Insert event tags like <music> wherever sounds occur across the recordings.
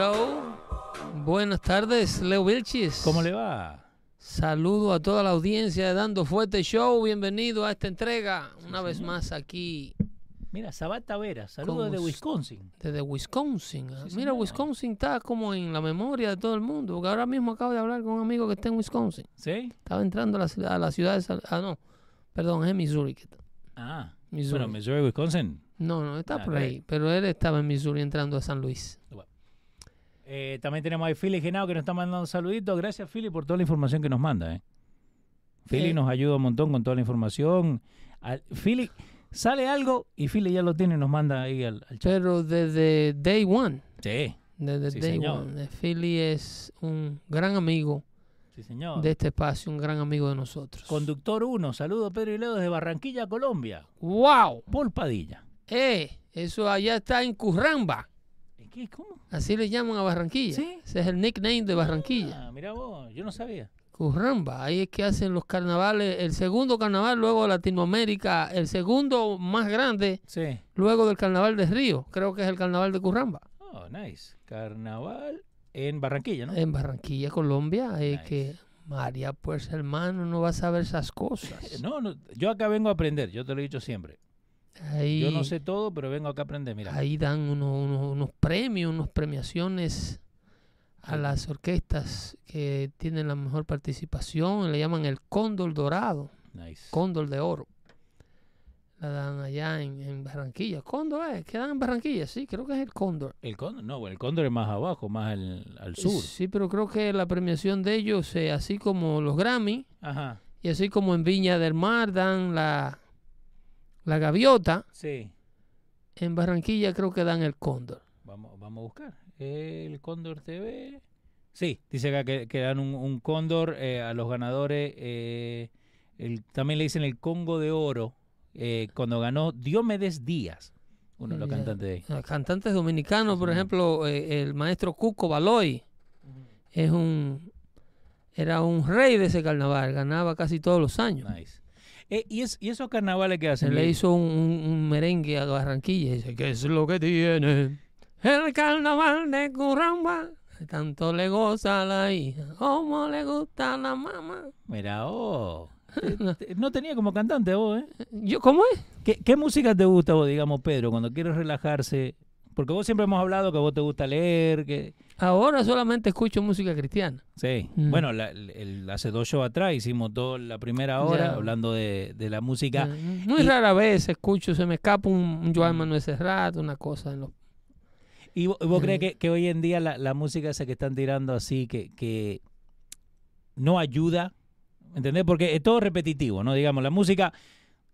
Go. Buenas tardes, Leo Vilchis. ¿Cómo le va? Saludo a toda la audiencia de Dando Fuerte Show. Bienvenido a esta entrega. Una vez más aquí Mira, Sabat Tavera, saludos ¿Cómo de es? Wisconsin. desde Wisconsin. Ah, Sí, Mira. Wisconsin está como en la memoria de todo el mundo. Porque ahora mismo acabo de hablar con un amigo que está en Wisconsin. ¿Sí? Estaba entrando a la, ciudad- a la ciudad de... Sal- Ah, no. Perdón, es Missouri. que está. Ah, Missouri. bueno, Missouri, Wisconsin. No, no, está Ah, por ahí. Pero él estaba en Missouri entrando a San Luis. Eh, también tenemos ahí Philly Genao que nos está mandando saluditos. Gracias, Philly, por toda la información que nos manda. ¿eh? Philly Eh. nos ayuda un montón con toda la información. Philly, sale algo y Philly ya lo tiene y nos manda ahí al, al chat. Pero desde day one. Sí, Desde Sí, day señor. one. Philly es un gran amigo sí, señor. de este espacio, un gran amigo de nosotros. Conductor 1, saludos Pedro y Leo desde Barranquilla, Colombia. ¡Wow! Paul Padilla. ¡Eh! Eso allá está en Curramba. ¿En ¿Qué? ¿Cómo? Así le llaman a Barranquilla. ¿Sí? Ese es el nickname de Barranquilla. Ah, mira vos, yo no sabía. Curramba. Ahí es que hacen los carnavales. El segundo carnaval luego de Latinoamérica. El segundo más grande Sí. luego del carnaval de Río. Creo que es el carnaval de Curramba. Oh, nice. Carnaval en Barranquilla, ¿no? En Barranquilla, Colombia. Es que María, pues hermano, no va a saber esas cosas. <laughs> No, no, yo acá vengo a aprender, yo te lo he dicho siempre. Ahí, Yo no sé todo, pero vengo acá a aprender, mira. ahí dan unos, unos, unos premios, unas premiaciones a las orquestas que tienen la mejor participación. Le llaman el cóndor dorado, Nice. cóndor de oro. La dan allá en, en Barranquilla. Cóndor es, que dan en Barranquilla, sí, creo que es el cóndor. El cóndor, no, el cóndor es más abajo, más al, al sur. Sí, pero creo que la premiación de ellos, eh, así como los Grammy, Ajá, y así como en Viña del Mar dan la, la gaviota, sí. en Barranquilla creo que dan el cóndor. Vamos, vamos a buscar. El cóndor TV. Sí, dice acá que, que dan un, un cóndor eh, a los ganadores. eh, el, también le dicen el Congo de Oro, eh, cuando ganó Diomedes Díaz, uno de los cantantes de ahí. Los cantantes dominicanos, por ejemplo, el maestro Cuco Baloy es un era un rey de ese carnaval, ganaba casi todos los años. Nice. Eh, ¿y, es, ¿Y esos carnavales que hacen? le hizo un, un- merengue a Barranquilla. y Dice, ¿qué es lo que tiene el carnaval de Curramba? Tanto le goza a la hija, como le gusta a la mamá. Mira, oh. <laughs> No tenía como cantante vos, ¿eh? Yo, ¿Cómo es? ¿Qué, qué música te gusta vos, digamos, Pedro, cuando quieres relajarse? Porque vos siempre hemos hablado que vos te gusta leer, que... Ahora solamente escucho música cristiana. Sí. Mm. Bueno, la- el- hace dos shows atrás hicimos toda la primera hora hablando de, de la música. Muy y- rara vez escucho, se me escapa un, un Joan Manuel Serrat, una cosa en los ¿Y vos, vos Mm. crees que, que hoy en día la, la música esa que están tirando así, que, que no ayuda? ¿Entendés? Porque es todo repetitivo, ¿no? Digamos, la música,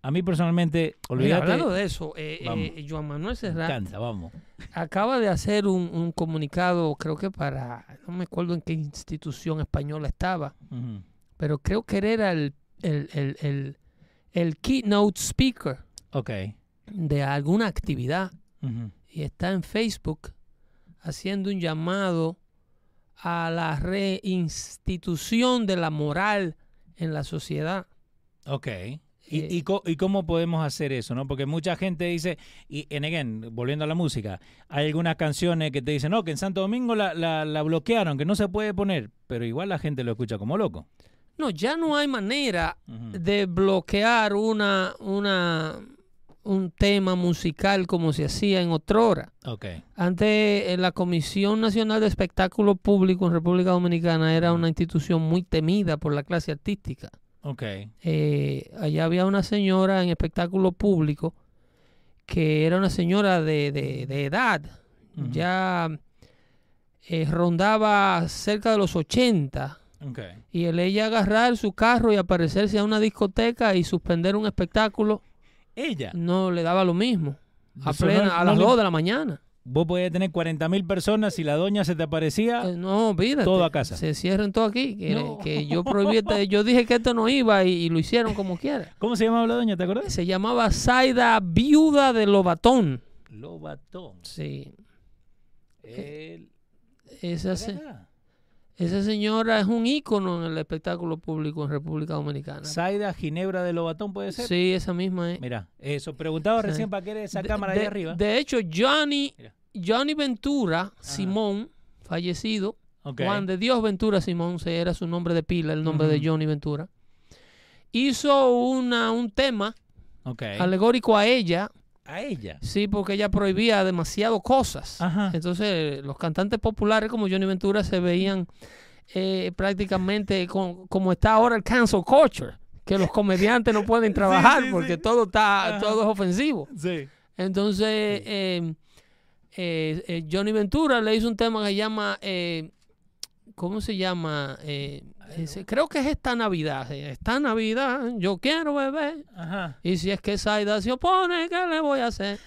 a mí personalmente, Mira, olvídate, hablando de eso, eh, eh, Joan Manuel Serrat encanta, vamos. acaba de hacer un, un comunicado, creo que para, no me acuerdo en qué institución española estaba, pero creo que él era el, el, el, el, el keynote speaker Ok. de alguna actividad y está en Facebook haciendo un llamado a la reinstitución de la moral en la sociedad. Ok. ¿Y, Eh, y, cómo podemos hacer eso? ¿no? Porque mucha gente dice, y en again, volviendo a la música, hay algunas canciones que te dicen, no, que en Santo Domingo la, la, la bloquearon, que no se puede poner, pero igual la gente lo escucha como loco. No, ya no hay manera de bloquear una, una, un tema musical como se hacía en otrora. Ok. Antes, eh, la Comisión Nacional de Espectáculo Público en República Dominicana era una institución muy temida por la clase artística. Ok. Eh, allá había una señora en espectáculo público que era una señora de, de- de edad, ya eh, rondaba cerca de los 80. Ok. Y el ella agarrar su carro y aparecerse a una discoteca y suspender un espectáculo Ella. no le daba lo mismo. A, plena- no- a no las le- 2 de la mañana. Vos podías tener 40 mil personas y la doña se te aparecía. Eh, no, olvídate. todo a casa. Se cierren todo aquí. Que, No. que yo prohibí, este- <laughs> yo dije que esto no iba y, y lo hicieron como quiera. ¿Cómo se llamaba la doña? ¿Te acuerdas? Se llamaba Zaida Viuda de Lobatón. Lobatón. Sí. El... Esa, se- esa señora es un ícono en el espectáculo público en República Dominicana. Saida Ginebra de Lobatón puede ser. Sí, esa misma es. Mira, eso preguntaba Sí. recién para qué era esa De- cámara de, ahí arriba. De hecho, Johnny, Mira. Johnny Ventura Simón, fallecido. Juan de Dios Ventura Simón, se era su nombre de pila, el nombre de. Johnny Ventura, hizo una, un tema alegórico a ella, A ella. sí, porque ella prohibía demasiado cosas. Ajá. Entonces, los cantantes populares como Johnny Ventura se veían eh, prácticamente con- como está ahora el cancel culture, que los comediantes no pueden <laughs> trabajar sí, porque sí. todo está Ajá. todo es ofensivo. Entonces, eh, eh, eh, Johnny Ventura le hizo un tema que se llama, eh, ¿cómo se llama? Eh, ese- creo que es esta Navidad. eh, Esta Navidad, yo quiero beber. Ajá. Y si es que Saida se opone, ¿qué le voy a hacer?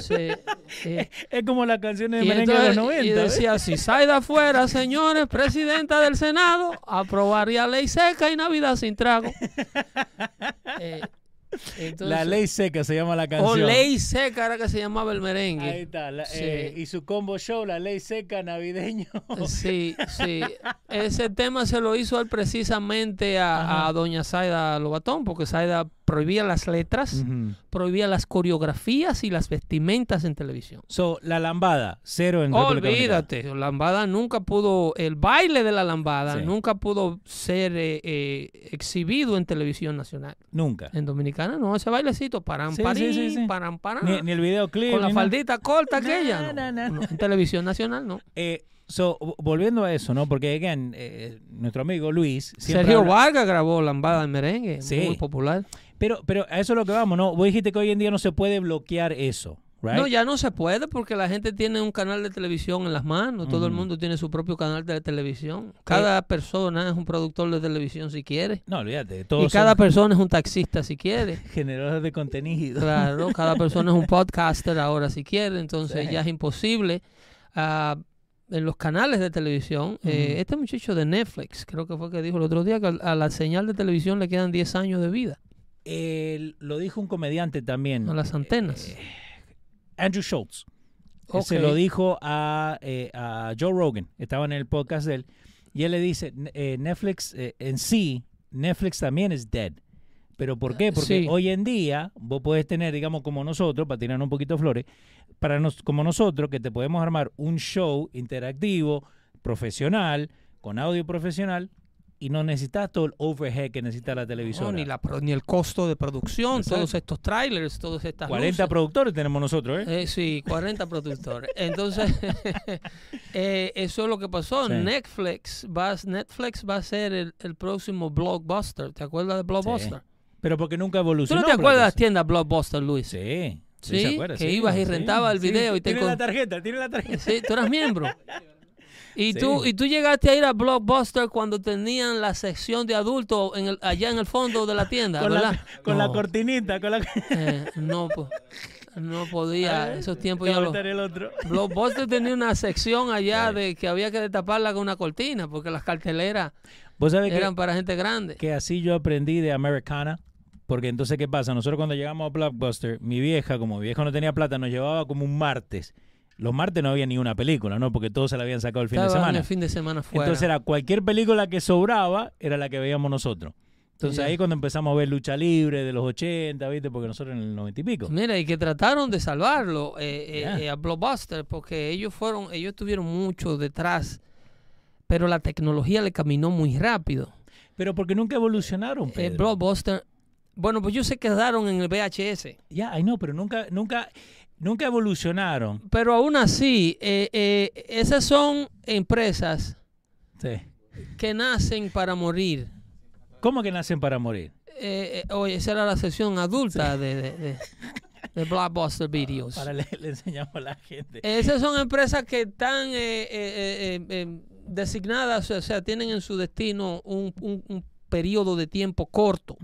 Sí, <laughs> eh, Es como las canciones de merengue de los entonces- 90. y ¿ves? decía, si Saida fuera, señores, presidenta del Senado, aprobaría ley seca y Navidad sin trago. <laughs> Eh, entonces- La ley seca se llama la O canción. ley seca era que se llamaba el merengue. Ahí está. la- Sí. eh, y su combo show, la ley seca navideño. Sí, <laughs> sí. Ese tema se lo hizo él precisamente a, a doña Zaida Lobatón, porque Zaida prohibía las letras, prohibía las coreografías y las vestimentas en televisión. So, la lambada, cero en República. Olvídate, la lambada nunca pudo, el baile de la lambada Sí. nunca pudo ser eh, eh, exhibido en televisión nacional. Nunca. En Dominicana no, ese bailecito, paran, Sí, parín, sí, Ni, ni el videoclip. con la faldita corta aquella. No. na. No, en televisión nacional no. Eh, so, vo- volviendo a eso, ¿no? Porque, again, eh, nuestro amigo Luis. Sergio habla- Vargas grabó Lambada en merengue, Sí. muy popular. Pero, pero a eso es lo que vamos, ¿no? Vos dijiste que hoy en día no se puede bloquear eso, ¿right? No, ya no se puede porque la gente tiene un canal de televisión en las manos, todo el mundo tiene su propio canal de televisión. Cada persona es un productor de televisión si quiere. No, olvídate. Y Todos cada son persona es un taxista si quiere. <laughs> generadores de contenido. Claro, cada <laughs> persona es un podcaster ahora si quiere, entonces Sí. ya es imposible. ah, en los canales de televisión, eh, este muchacho de Netflix, creo que fue que dijo el otro día que a la señal de televisión le quedan 10 años de vida Eh, lo dijo un comediante también. a las antenas. Eh, Andrew Schultz. Se lo dijo a, eh, a Joe Rogan. Estaba en el podcast de él. Y él le dice, "Ne- eh, Netflix eh, en sí, Netflix también es dead. ¿Pero por qué? Porque Sí. hoy en día vos podés tener, digamos, como nosotros, para tirar un poquito de flores, para nos, como nosotros, que te podemos armar un show interactivo, profesional, con audio profesional, y no necesitas todo el overhead que necesita la televisora. No, ni, la, ni el costo de producción, Exacto. todos estos trailers, todas estas 40 luces. productores tenemos nosotros, ¿eh? Eh, sí, 40 <laughs> productores. Entonces, <laughs> eh, eso es lo que pasó. Sí. Netflix, va, Netflix va a ser el, el próximo blockbuster. ¿Te acuerdas de blockbuster? Pero porque nunca ¿Tú evolucionó. no te acuerdas de pues- las tiendas blockbuster, Luis? Sí. Sí, se acuerda, que ibas y rentabas el video y te Tiene con- la tarjeta, tiene la tarjeta. Sí, tú eras miembro. <laughs> Y, Sí. tú, y tú llegaste a ir a Blockbuster cuando tenían la sección de adultos en el, allá en el fondo de la tienda, Con, ¿verdad? la, con la cortinita, con la... eh, no, no podía, esos tiempos ya Ahora los... está el otro. Blockbuster tenía una sección allá de que había que destaparla con una cortina porque las carteleras Vos sabés que, eran para gente grande. que así yo aprendí de Americana. Porque entonces, ¿qué pasa? Nosotros cuando llegamos a Blockbuster, mi vieja, como mi vieja no tenía plata, nos llevaba como un martes. Los martes no había ni una película, ¿no? Porque todos se la habían sacado el fin de semana. el fin de semana fuera. Entonces era cualquier película que sobraba, era la que veíamos nosotros. Entonces ahí cuando empezamos a ver lucha libre de los 80, ¿viste? Porque nosotros en el 90 y pico. Mira, y que trataron de salvarlo eh, Ya. eh, a Blockbuster porque ellos fueron, ellos estuvieron mucho detrás, pero la tecnología le caminó muy rápido. Pero porque nunca evolucionaron, Eh, Pedro. Blockbuster. Bueno, pues ellos se quedaron en el VHS. Ya, ay no, pero nunca, nunca, nunca evolucionaron. Pero aún así, eh, eh, esas son empresas Sí. que nacen para morir. ¿Cómo que nacen para morir? Eh, oye, esa era la sección adulta de, de, de- de Blockbuster Videos. Para le, le enseñamos a la gente. Esas son empresas que están designadas, o sea, tienen en su destino un, un- un periodo de tiempo corto.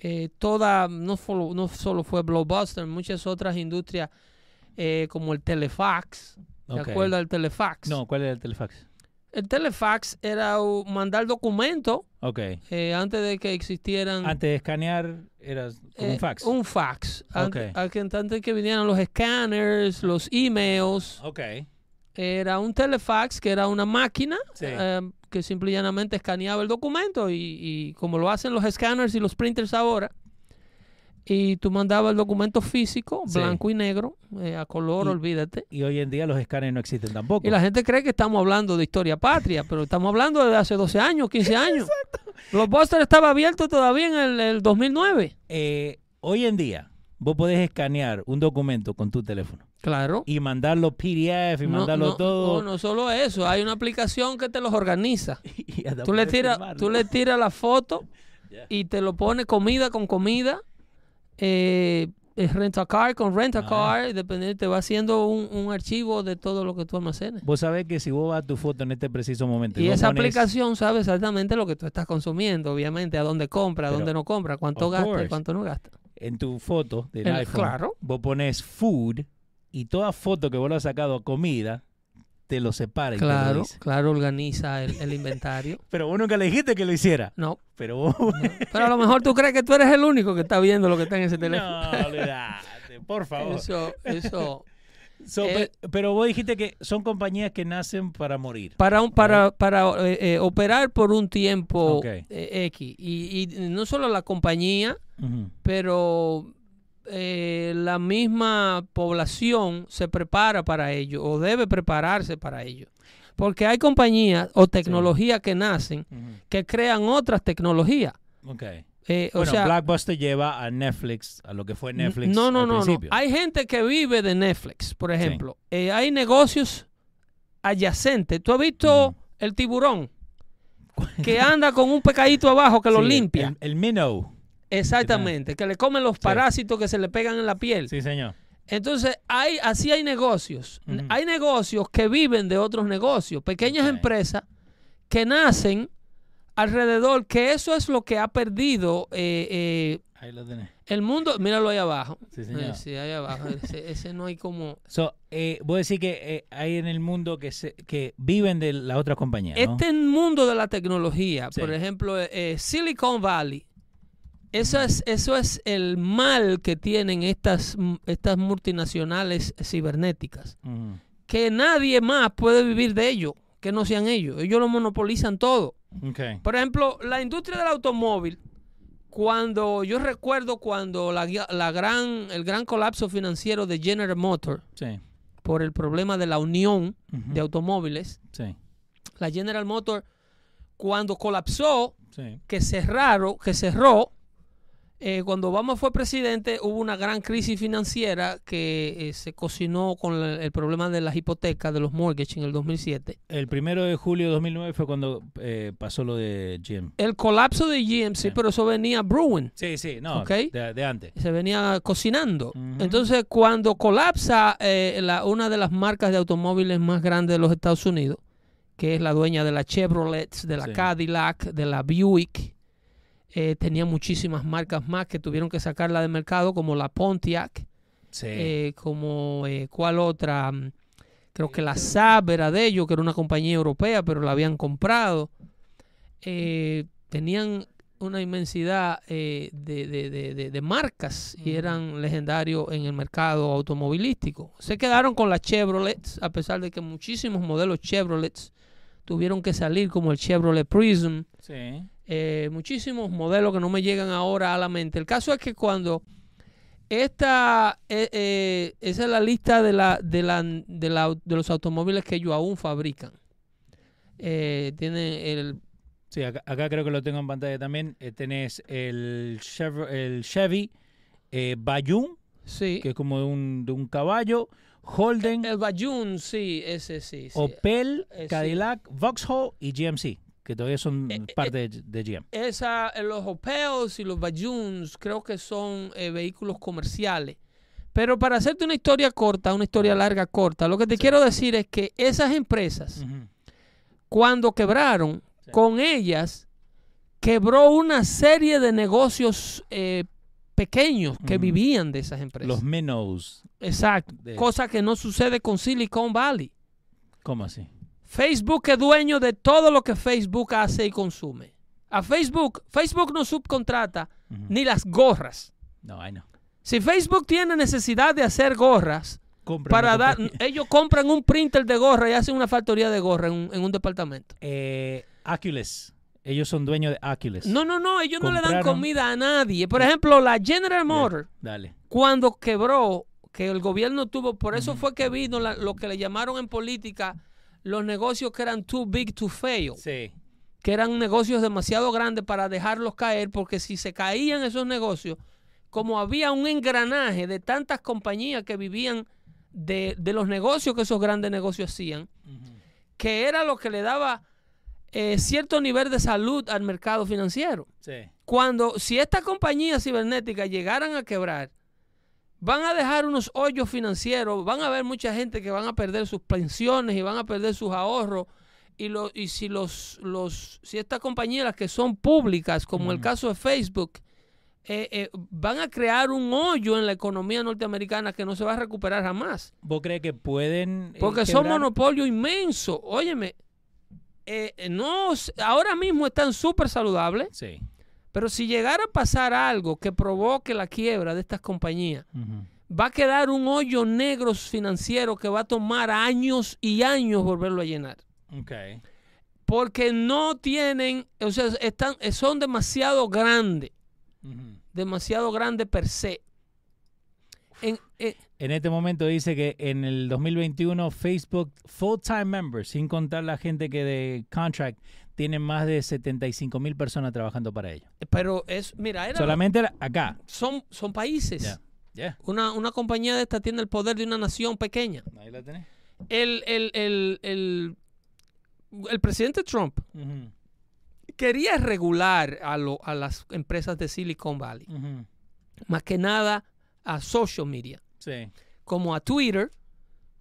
Eh, toda, no solo, no solo fue Blockbuster, muchas otras industrias eh, como el telefax. ¿Te Ok. acuerdas del telefax? No, ¿cuál era el telefax? El telefax era mandar documentos Ok. eh, antes de que existieran Antes de escanear era como eh, un fax. Un fax. Antes que vinieran los scanners, los emails. Ok. Era un telefax que era una máquina Sí. eh, que simple y llanamente escaneaba el documento y, y como lo hacen los scanners y los printers ahora, y tú mandabas el documento físico, Sí. blanco y negro, eh, a color, Y- olvídate. Y hoy en día los escáneres no existen tampoco. Y la gente cree que estamos hablando de historia patria, pero estamos hablando de hace 12 años, 15 <laughs> años. Los Buster estaba abierto todavía en el, el 2009. Eh, hoy en día, vos podés escanear un documento con tu teléfono Claro. y mandarlo PDF y No, mandarlo no, todo. No, no solo eso, hay una aplicación que te los organiza. <laughs> y Tú le tiras, tú le tiras la foto <laughs> y te lo pones comida con comida. Eh, es rent a car con rent a Ah. car, dependiendo, te va haciendo un, un archivo de todo lo que tú almacenes. Vos sabés que si vos vas a tu foto en este preciso momento Y esa pones- aplicación sabe exactamente lo que tú estás consumiendo, obviamente, a dónde compra, a dónde no compra, cuánto gasta y cuánto no gasta. en tu foto del El- iPhone, claro. vos pones food y toda foto que vos le has sacado a comida te lo separa y te lo Claro, dice. claro, organiza el, el inventario. <laughs> Pero vos nunca le dijiste que lo hiciera. No, Pero vos... <laughs> pero a lo mejor tú crees que tú eres el único que está viendo lo que está en ese teléfono. no, olvidate, por favor. Eso, eso. <laughs> So, eh, pe- pero vos dijiste que son compañías que nacen para morir. para un, para, para eh, eh, operar por un tiempo eh, X. Y, y no solo la compañía, pero eh, la misma población se prepara para ello o debe prepararse para ello. Porque hay compañías o tecnologías que nacen que crean otras tecnologías. Ok. Eh, o Bueno, sea, Blockbuster lleva a Netflix, a lo que fue Netflix no, no, al no, no. Hay gente que vive de Netflix, por ejemplo. Eh, hay negocios adyacentes. ¿Tú has visto el tiburón? <laughs> que anda con un pecadito abajo que lo limpia. El, el minnow. Exactamente, que le comen los parásitos que se le pegan en la piel. Sí, señor. Entonces, hay, así hay negocios. Hay negocios que viven de otros negocios, pequeñas empresas que nacen alrededor, que eso es lo que ha perdido eh, eh, Ahí lo tenés. el mundo. Míralo ahí abajo. Sí, señor. Eh, sí, ahí abajo. <laughs> Ese, ese no hay como... So, eh, vos decís que eh, hay en el mundo que se, que viven de las otras compañías, ¿no? Este mundo de la tecnología, Sí. por ejemplo, eh, Silicon Valley, eso es, eso es el mal que tienen estas, estas multinacionales cibernéticas. Que nadie más puede vivir de ello, que no sean ellos. Ellos lo monopolizan todo. Por ejemplo, la industria del automóvil, cuando yo recuerdo cuando la, la gran, el gran colapso financiero de General Motors Sí. por el problema de la unión de automóviles, Sí. la General Motors cuando colapsó, Sí. que cerraron, que cerró, eh, cuando Obama fue presidente hubo una gran crisis financiera que eh, se cocinó con la- el problema de las hipotecas, de los mortgages en el 2007. El primero de julio de 2009 fue cuando eh, pasó lo de Jim. El colapso de GMC, Sí. pero eso venía brewing, Sí, sí, no, Ok. de, de antes. se venía cocinando. Entonces, cuando colapsa eh, la- una de las marcas de automóviles más grandes de los Estados Unidos, que es la dueña de la Chevrolet, de la Sí. Cadillac, de la Buick, eh, tenía muchísimas marcas más que tuvieron que sacarla del mercado, como la Pontiac, Sí. eh, como eh, cuál otra, Mm, creo que la Saab era de ellos, que era una compañía europea, pero la habían comprado. Eh, tenían una inmensidad eh, de, de- de- de- de marcas y eran legendarios en el mercado automovilístico. Se quedaron con las Chevrolet, a pesar de que muchísimos modelos Chevrolet tuvieron que salir, como el Chevrolet Prism, sí. Eh, muchísimos modelos que no me llegan ahora a la mente. El caso es que cuando esta, eh, eh, esa es la lista de, la, de, la, de, la- de los automóviles que ellos aún fabrican. Eh, tienen el Sí, acá, acá creo que lo tengo en pantalla también. Tenés el, Chev- el Chevy Bayou, Sí. que es como de un, de un caballo. Holden, El Bayun, sí, ese sí. sí. Opel. Cadillac, Vauxhall y GMC, que todavía son Eh, parte de, de GM. Esa, eh, los Opels y los Bayuns creo que son eh, vehículos comerciales. Pero para hacerte una historia corta, una historia larga corta, lo que te quiero decir es que esas empresas, cuando quebraron, Sí. con ellas, quebró una serie de negocios eh, pequeños que vivían de esas empresas. Los Minnows, Exacto. de- Cosa que no sucede con Silicon Valley. ¿cómo así? Facebook es dueño de todo lo que Facebook hace y consume. A Facebook, Facebook no subcontrata ni las gorras. No, ay no. Si Facebook tiene necesidad de hacer gorras, Compra para dar, ellos compran un printer de gorra y hacen una factoría de gorra en un, en un departamento. Eh. Ellos son dueños de Oculus. No, no, no, ellos no le dan comida a nadie. Por ejemplo, la General Motors, Dale. cuando quebró, que el gobierno tuvo, por eso fue que vino la- lo que le llamaron en política los negocios que eran too big to fail. Sí. que eran negocios demasiado grandes para dejarlos caer, porque si se caían esos negocios, como había un engranaje de tantas compañías que vivían de, de los negocios que esos grandes negocios hacían, que era lo que le daba eh, cierto nivel de salud al mercado financiero. Sí. Cuando, si estas compañías cibernéticas llegaran a quebrar, van a dejar unos hoyos financieros, van a haber mucha gente que van a perder sus pensiones y van a perder sus ahorros. Y, lo, y si los, los si estas compañías que son públicas, como el caso de Facebook, eh, eh, van a crear un hoyo en la economía norteamericana que no se va a recuperar jamás. ¿Vos crees que pueden eh, Porque son monopolios inmensos. Óyeme, eh, eh, no, ahora mismo están súper saludables. Sí. Pero si llegara a pasar algo que provoque la quiebra de estas compañías, va a quedar un hoyo negro financiero que va a tomar años y años volverlo a llenar. Porque no tienen, o sea, están, son demasiado grandes, demasiado grandes per se. En- en- En este momento dice que en el 2021 Facebook full-time members, sin contar la gente que de contract, tienen más de 75 mil personas trabajando para ellos. pero es, mira, era- Solamente la- acá. son, son países. Ya. Una, una compañía de esta tiene el poder de una nación pequeña. Ahí la tenés. El, el, el, el, el presidente Trump quería regular a, lo- a las empresas de Silicon Valley, más que nada a social media, Sí. como a Twitter,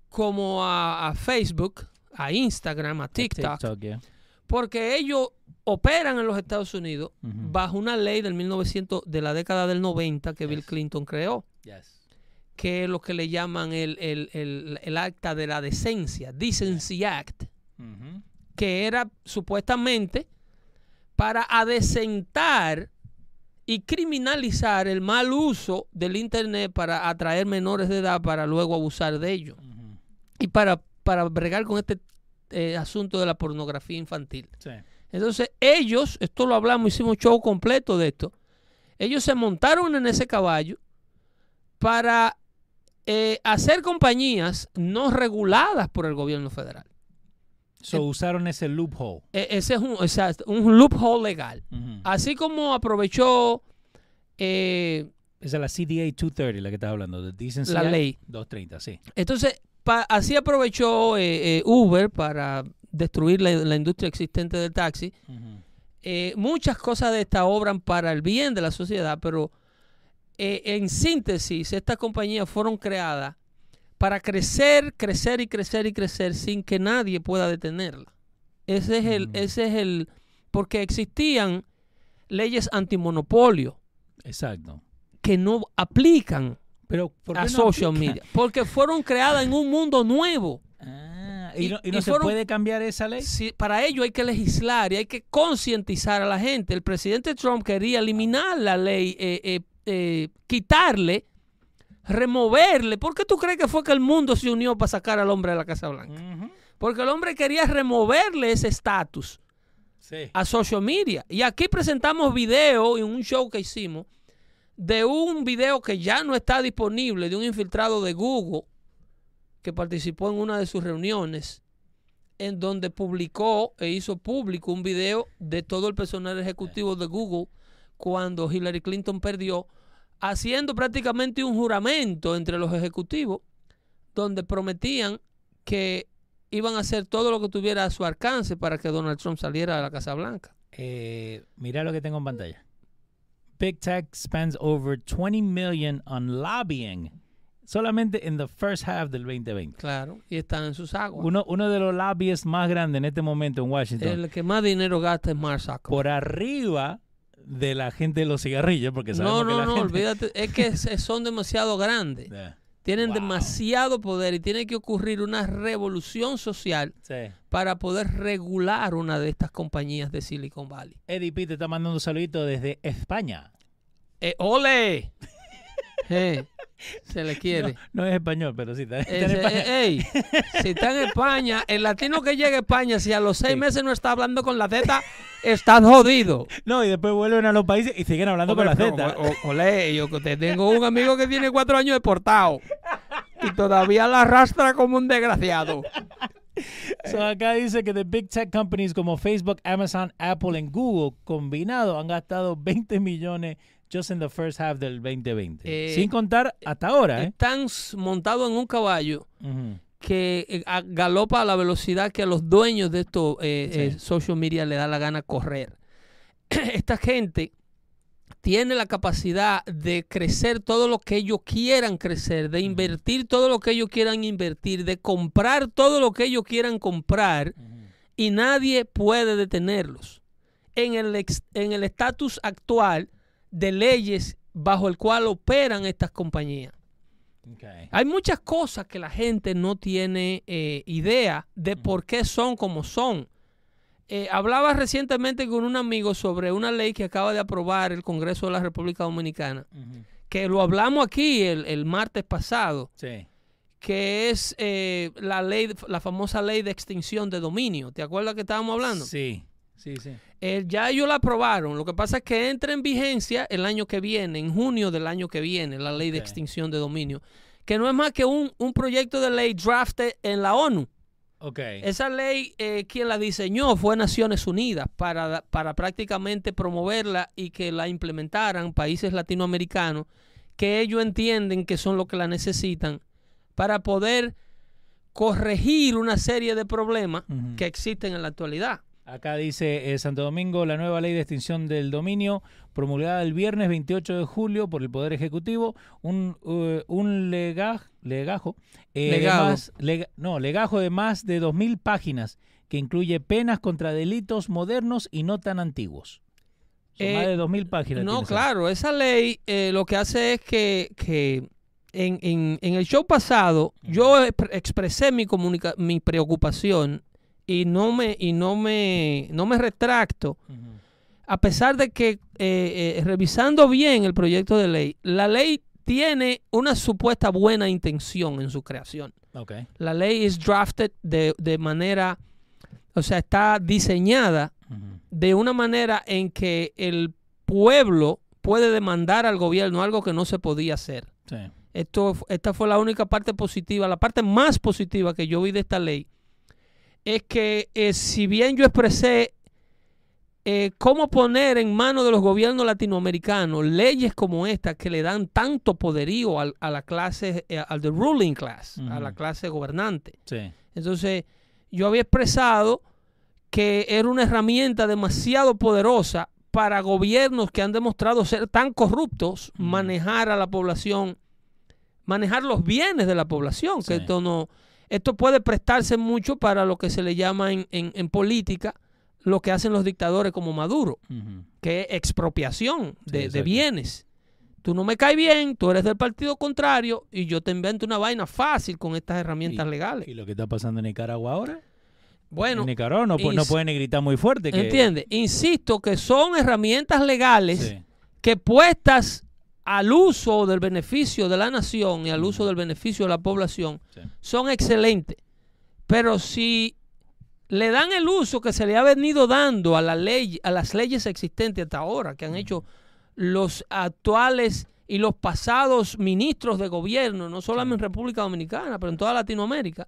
como a, a Facebook, a Instagram, a TikTok, TikTok, yeah. Porque ellos operan en los Estados Unidos bajo una ley del 1900 de la década del 90 que Bill. Clinton creó, Yes. que es lo que le llaman el, el- el- el acta de la decencia, Decency Act. Que era supuestamente para adecentar y criminalizar el mal uso del Internet para atraer menores de edad para luego abusar de ellos y para, para bregar con este eh, asunto de la pornografía infantil. Sí. Entonces ellos, esto lo hablamos, hicimos show completo de esto, ellos se montaron en ese caballo para eh, hacer compañías no reguladas por el gobierno federal. So usaron ese loophole. E- Ese es un, exacto, un loophole legal. Así como aprovechó eh, Esa es la CDA 230, la que estás hablando, de Decency la ley. 230, sí. Entonces, pa- así aprovechó eh, eh, Uber para destruir la, la industria existente del taxi. Eh, muchas cosas de esta obran para el bien de la sociedad, pero en síntesis, estas compañías fueron creadas para crecer, crecer y crecer y crecer sin que nadie pueda detenerla. Ese es el, Mm. ese es el, porque existían leyes antimonopolio Exacto. que no aplican Pero ¿por qué a no social aplica? media, porque fueron creadas en un mundo nuevo. Ah, ¿y, Y- no, y y no se fueron- puede cambiar esa ley? Sí, para ello hay que legislar y hay que concientizar a la gente. El presidente Trump quería eliminar la ley, eh, eh, eh, quitarle, removerle. ¿Por qué tú crees que fue que el mundo se unió para sacar al hombre de la Casa Blanca? Porque el hombre quería removerle ese estatus Sí. a social media. Y aquí presentamos video en un show que hicimos de un video que ya no está disponible de un infiltrado de Google que participó en una de sus reuniones en donde publicó e hizo público un video de todo el personal ejecutivo de Google cuando Hillary Clinton perdió, haciendo prácticamente un juramento entre los ejecutivos donde prometían que iban a hacer todo lo que tuviera a su alcance para que Donald Trump saliera de la Casa Blanca. Eh, mira lo que tengo en pantalla. Big Tech spends over 20 million on lobbying solamente en the first half del 2020. Claro, y están en sus aguas. Uno, uno de los lobbyists más grandes en este momento en Washington. El que más dinero gasta es Mark Zuckerberg. Por arriba de la gente de los cigarrillos, porque sabemos no, no, que la no, gente... olvídate, es que son demasiado grandes. <laughs> Yeah. Tienen Wow. demasiado poder y tiene que ocurrir una revolución social Sí. Para poder regular una de estas compañías de Silicon Valley. Eddie P te está mandando un saludito desde España. Eh, ¡Ole! <laughs> Eh, se le quiere. No es español, pero sí está, está en España. eh, ey, si está en España, el latino que llega a España, si a los seis Sí. meses no está hablando con la Z, estás jodido. No, y después vuelven a los países y siguen hablando con la Z. Ole, yo te tengo un amigo que tiene cuatro años deportado y todavía la arrastra como un desgraciado. <laughs> So, acá dice que the big tech companies como Facebook, Amazon, Apple y Google combinado han gastado 20 millones just in the first half del 2020. Eh, Sin contar hasta ahora, ¿eh? Están montados en un caballo que eh, galopa a la velocidad que a los dueños de estos eh, Sí. eh, social media le da la gana correr. <clears throat> Esta gente tiene la capacidad de crecer todo lo que ellos quieran crecer, de invertir todo lo que ellos quieran invertir, de comprar todo lo que ellos quieran comprar y nadie puede detenerlos. En el ex- en el estatus actual de leyes bajo el cual operan estas compañías. Okay. Hay muchas cosas que la gente no tiene eh, idea de por qué son como son. Eh, hablaba recientemente con un amigo sobre una ley que acaba de aprobar el Congreso de la República Dominicana, que lo hablamos aquí el, el martes pasado, Sí. que es eh, la ley, la famosa ley de extinción de dominio. ¿Te acuerdas que estábamos hablando? Sí. Sí, sí. Eh, ya ellos la aprobaron. Lo que pasa es que entra en vigencia el año que viene, en junio del año que viene, la ley de extinción de dominio, que no es más que un, un proyecto de ley drafted en la ONU. Esa ley, eh, quien la diseñó fue Naciones Unidas para, para prácticamente promoverla y que la implementaran países latinoamericanos que ellos entienden que son los que la necesitan para poder corregir una serie de problemas que existen en la actualidad. Acá dice eh, Santo Domingo, la nueva ley de extinción del dominio, promulgada el viernes 28 de julio por el Poder Ejecutivo, un, eh, un lega- legajo, eh, de más- lega- no, legajo de más de 2.000 páginas que incluye penas contra delitos modernos y no tan antiguos. Son Eh, más de 2.000 páginas. No, claro, esa ley eh, lo que hace es que, que en, en- en el show pasado yo expresé mi, comunica mi preocupación y no me y no me no me retracto. A pesar de que eh, eh, revisando bien el proyecto de ley la ley tiene una supuesta buena intención en su creación. La ley es drafted de, de manera o sea está diseñada de una manera en que el pueblo puede demandar al gobierno algo que no se podía hacer. Sí. Esto, esta fue la única parte positiva, la parte más positiva que yo vi de esta ley, es que eh, si bien yo expresé eh, cómo poner en manos de los gobiernos latinoamericanos leyes como esta que le dan tanto poderío al- a la clase, eh, al the ruling class, a la clase gobernante. Sí. Entonces, yo había expresado que era una herramienta demasiado poderosa para gobiernos que han demostrado ser tan corruptos, manejar a la población, manejar los bienes de la población, que esto no, esto puede prestarse mucho para lo que se le llama en, en- en política lo que hacen los dictadores como Maduro, que es expropiación Sí, de, bienes. Tú no me caes bien, tú eres del partido contrario y yo te invento una vaina fácil con estas herramientas legales. ¿Y lo que está pasando en Nicaragua ahora? Bueno, en Nicaragua no, no pueden gritar muy fuerte. Que, entiende, insisto que son herramientas legales Sí. que puestas al uso del beneficio de la nación y al uso del beneficio de la población Sí. son excelentes. Pero si le dan el uso que se le ha venido dando a la ley, a las leyes existentes hasta ahora, que han hecho los actuales y los pasados ministros de gobierno, no solamente en República Dominicana, pero en toda Latinoamérica,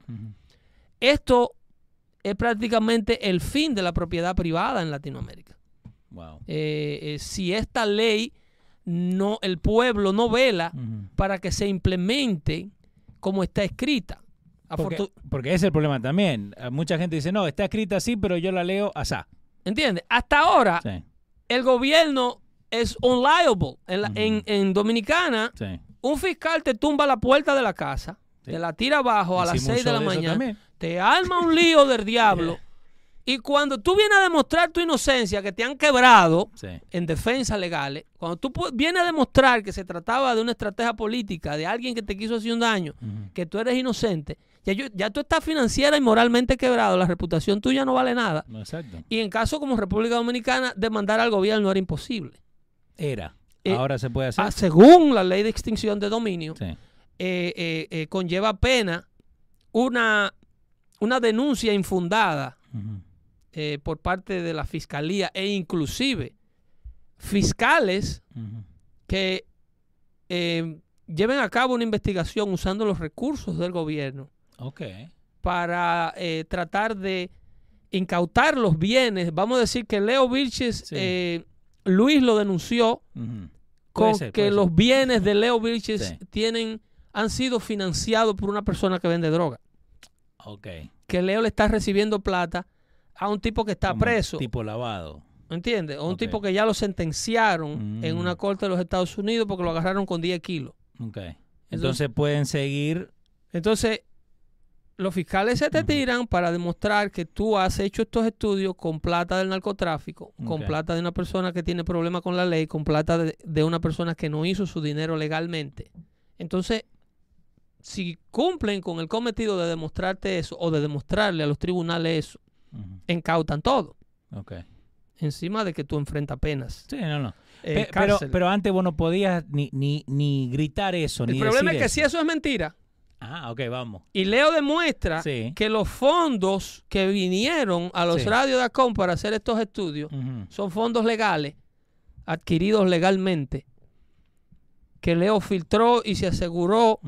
esto es prácticamente el fin de la propiedad privada en Latinoamérica. Wow. Eh, eh, si esta ley no, el pueblo no vela para que se implemente como está escrita. Porque, porque ese es el problema también. Ah, Mucha gente dice, no, está escrita así, pero yo la leo asá. ¿Entiendes? Hasta ahora Sí, el gobierno es unliable. En, la- en, en Dominicana, sí. un fiscal te tumba la puerta de la casa, Sí. te la tira abajo a las Hicimos 6 de la mañana, también. te arma un lío del diablo. <laughs> Y cuando tú vienes a demostrar tu inocencia, que te han quebrado Sí. en defensa legales, cuando tú vienes a demostrar que se trataba de una estrategia política, de alguien que te quiso hacer un daño, que tú eres inocente, ya, yo- ya tú estás financiera y moralmente quebrado, la reputación tuya no vale nada. No, exacto. Y en caso como República Dominicana, demandar al gobierno era imposible. Era. Eh, Ahora se puede hacer. Ah, según la ley de extinción de dominio, Sí. eh, eh, eh, conlleva pena una, una denuncia infundada Ujú. Eh, por parte de la fiscalía e inclusive fiscales que eh, lleven a cabo una investigación usando los recursos del gobierno para eh, tratar de incautar los bienes. Vamos a decir que Leo Vilches, Sí. eh, Luis lo denunció con ser, que los bienes de Leo Vilches Sí. tienen, han sido financiados por una persona que vende droga. Que Leo le está recibiendo plata a un tipo que está Como preso. Tipo lavado. ¿Entiendes? O un tipo que ya lo sentenciaron en Mm. una corte de los Estados Unidos porque lo agarraron con 10 kilos. Ok. Entonces pueden seguir. Entonces, los fiscales se te tiran para demostrar que tú has hecho estos estudios con plata del narcotráfico, con plata de una persona que tiene problemas con la ley, con plata de, de una persona que no hizo su dinero legalmente. Entonces, si cumplen con el cometido de demostrarte eso o de demostrarle a los tribunales eso, Ujú. encautan todo. Ok. Encima de que tú enfrentas penas. Sí, no, no. eh, Pe- pero, antes vos no podías ni, ni, ni gritar eso, el ni problema es que eso. si eso es mentira, Ah, ok, vamos. y Leo demuestra Sí. que los fondos que vinieron a los Sí. radios de ACOM para hacer estos estudios son fondos legales, adquiridos legalmente, que Leo filtró y se aseguró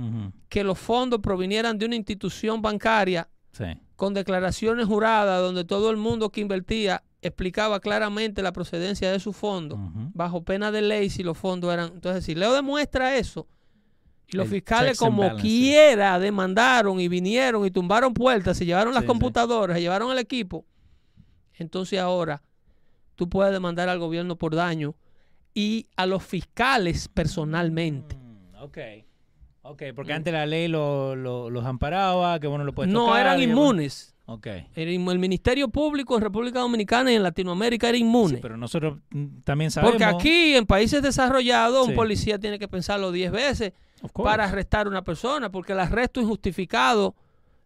que los fondos provinieran de una institución bancaria Sí. Con declaraciones juradas donde todo el mundo que invertía explicaba claramente la procedencia de sus fondos, Ujú. bajo pena de ley si los fondos eran... Entonces, si Leo demuestra eso, y los El fiscales como quiera demandaron y vinieron y tumbaron puertas, se llevaron las Sí, sí. computadoras, se llevaron el equipo, entonces ahora tú puedes demandar al gobierno por daño y a los fiscales personalmente. Mm. Ok, porque antes la ley lo- lo- los amparaba, que bueno lo puedes No tocar, eran inmunes. Ok. El, el Ministerio Público en República Dominicana y en Latinoamérica era inmune. Sí, pero nosotros mm, también sabemos. Porque aquí, en países desarrollados, Sí. un policía tiene que pensarlo 10 veces para arrestar a una persona, porque el arresto injustificado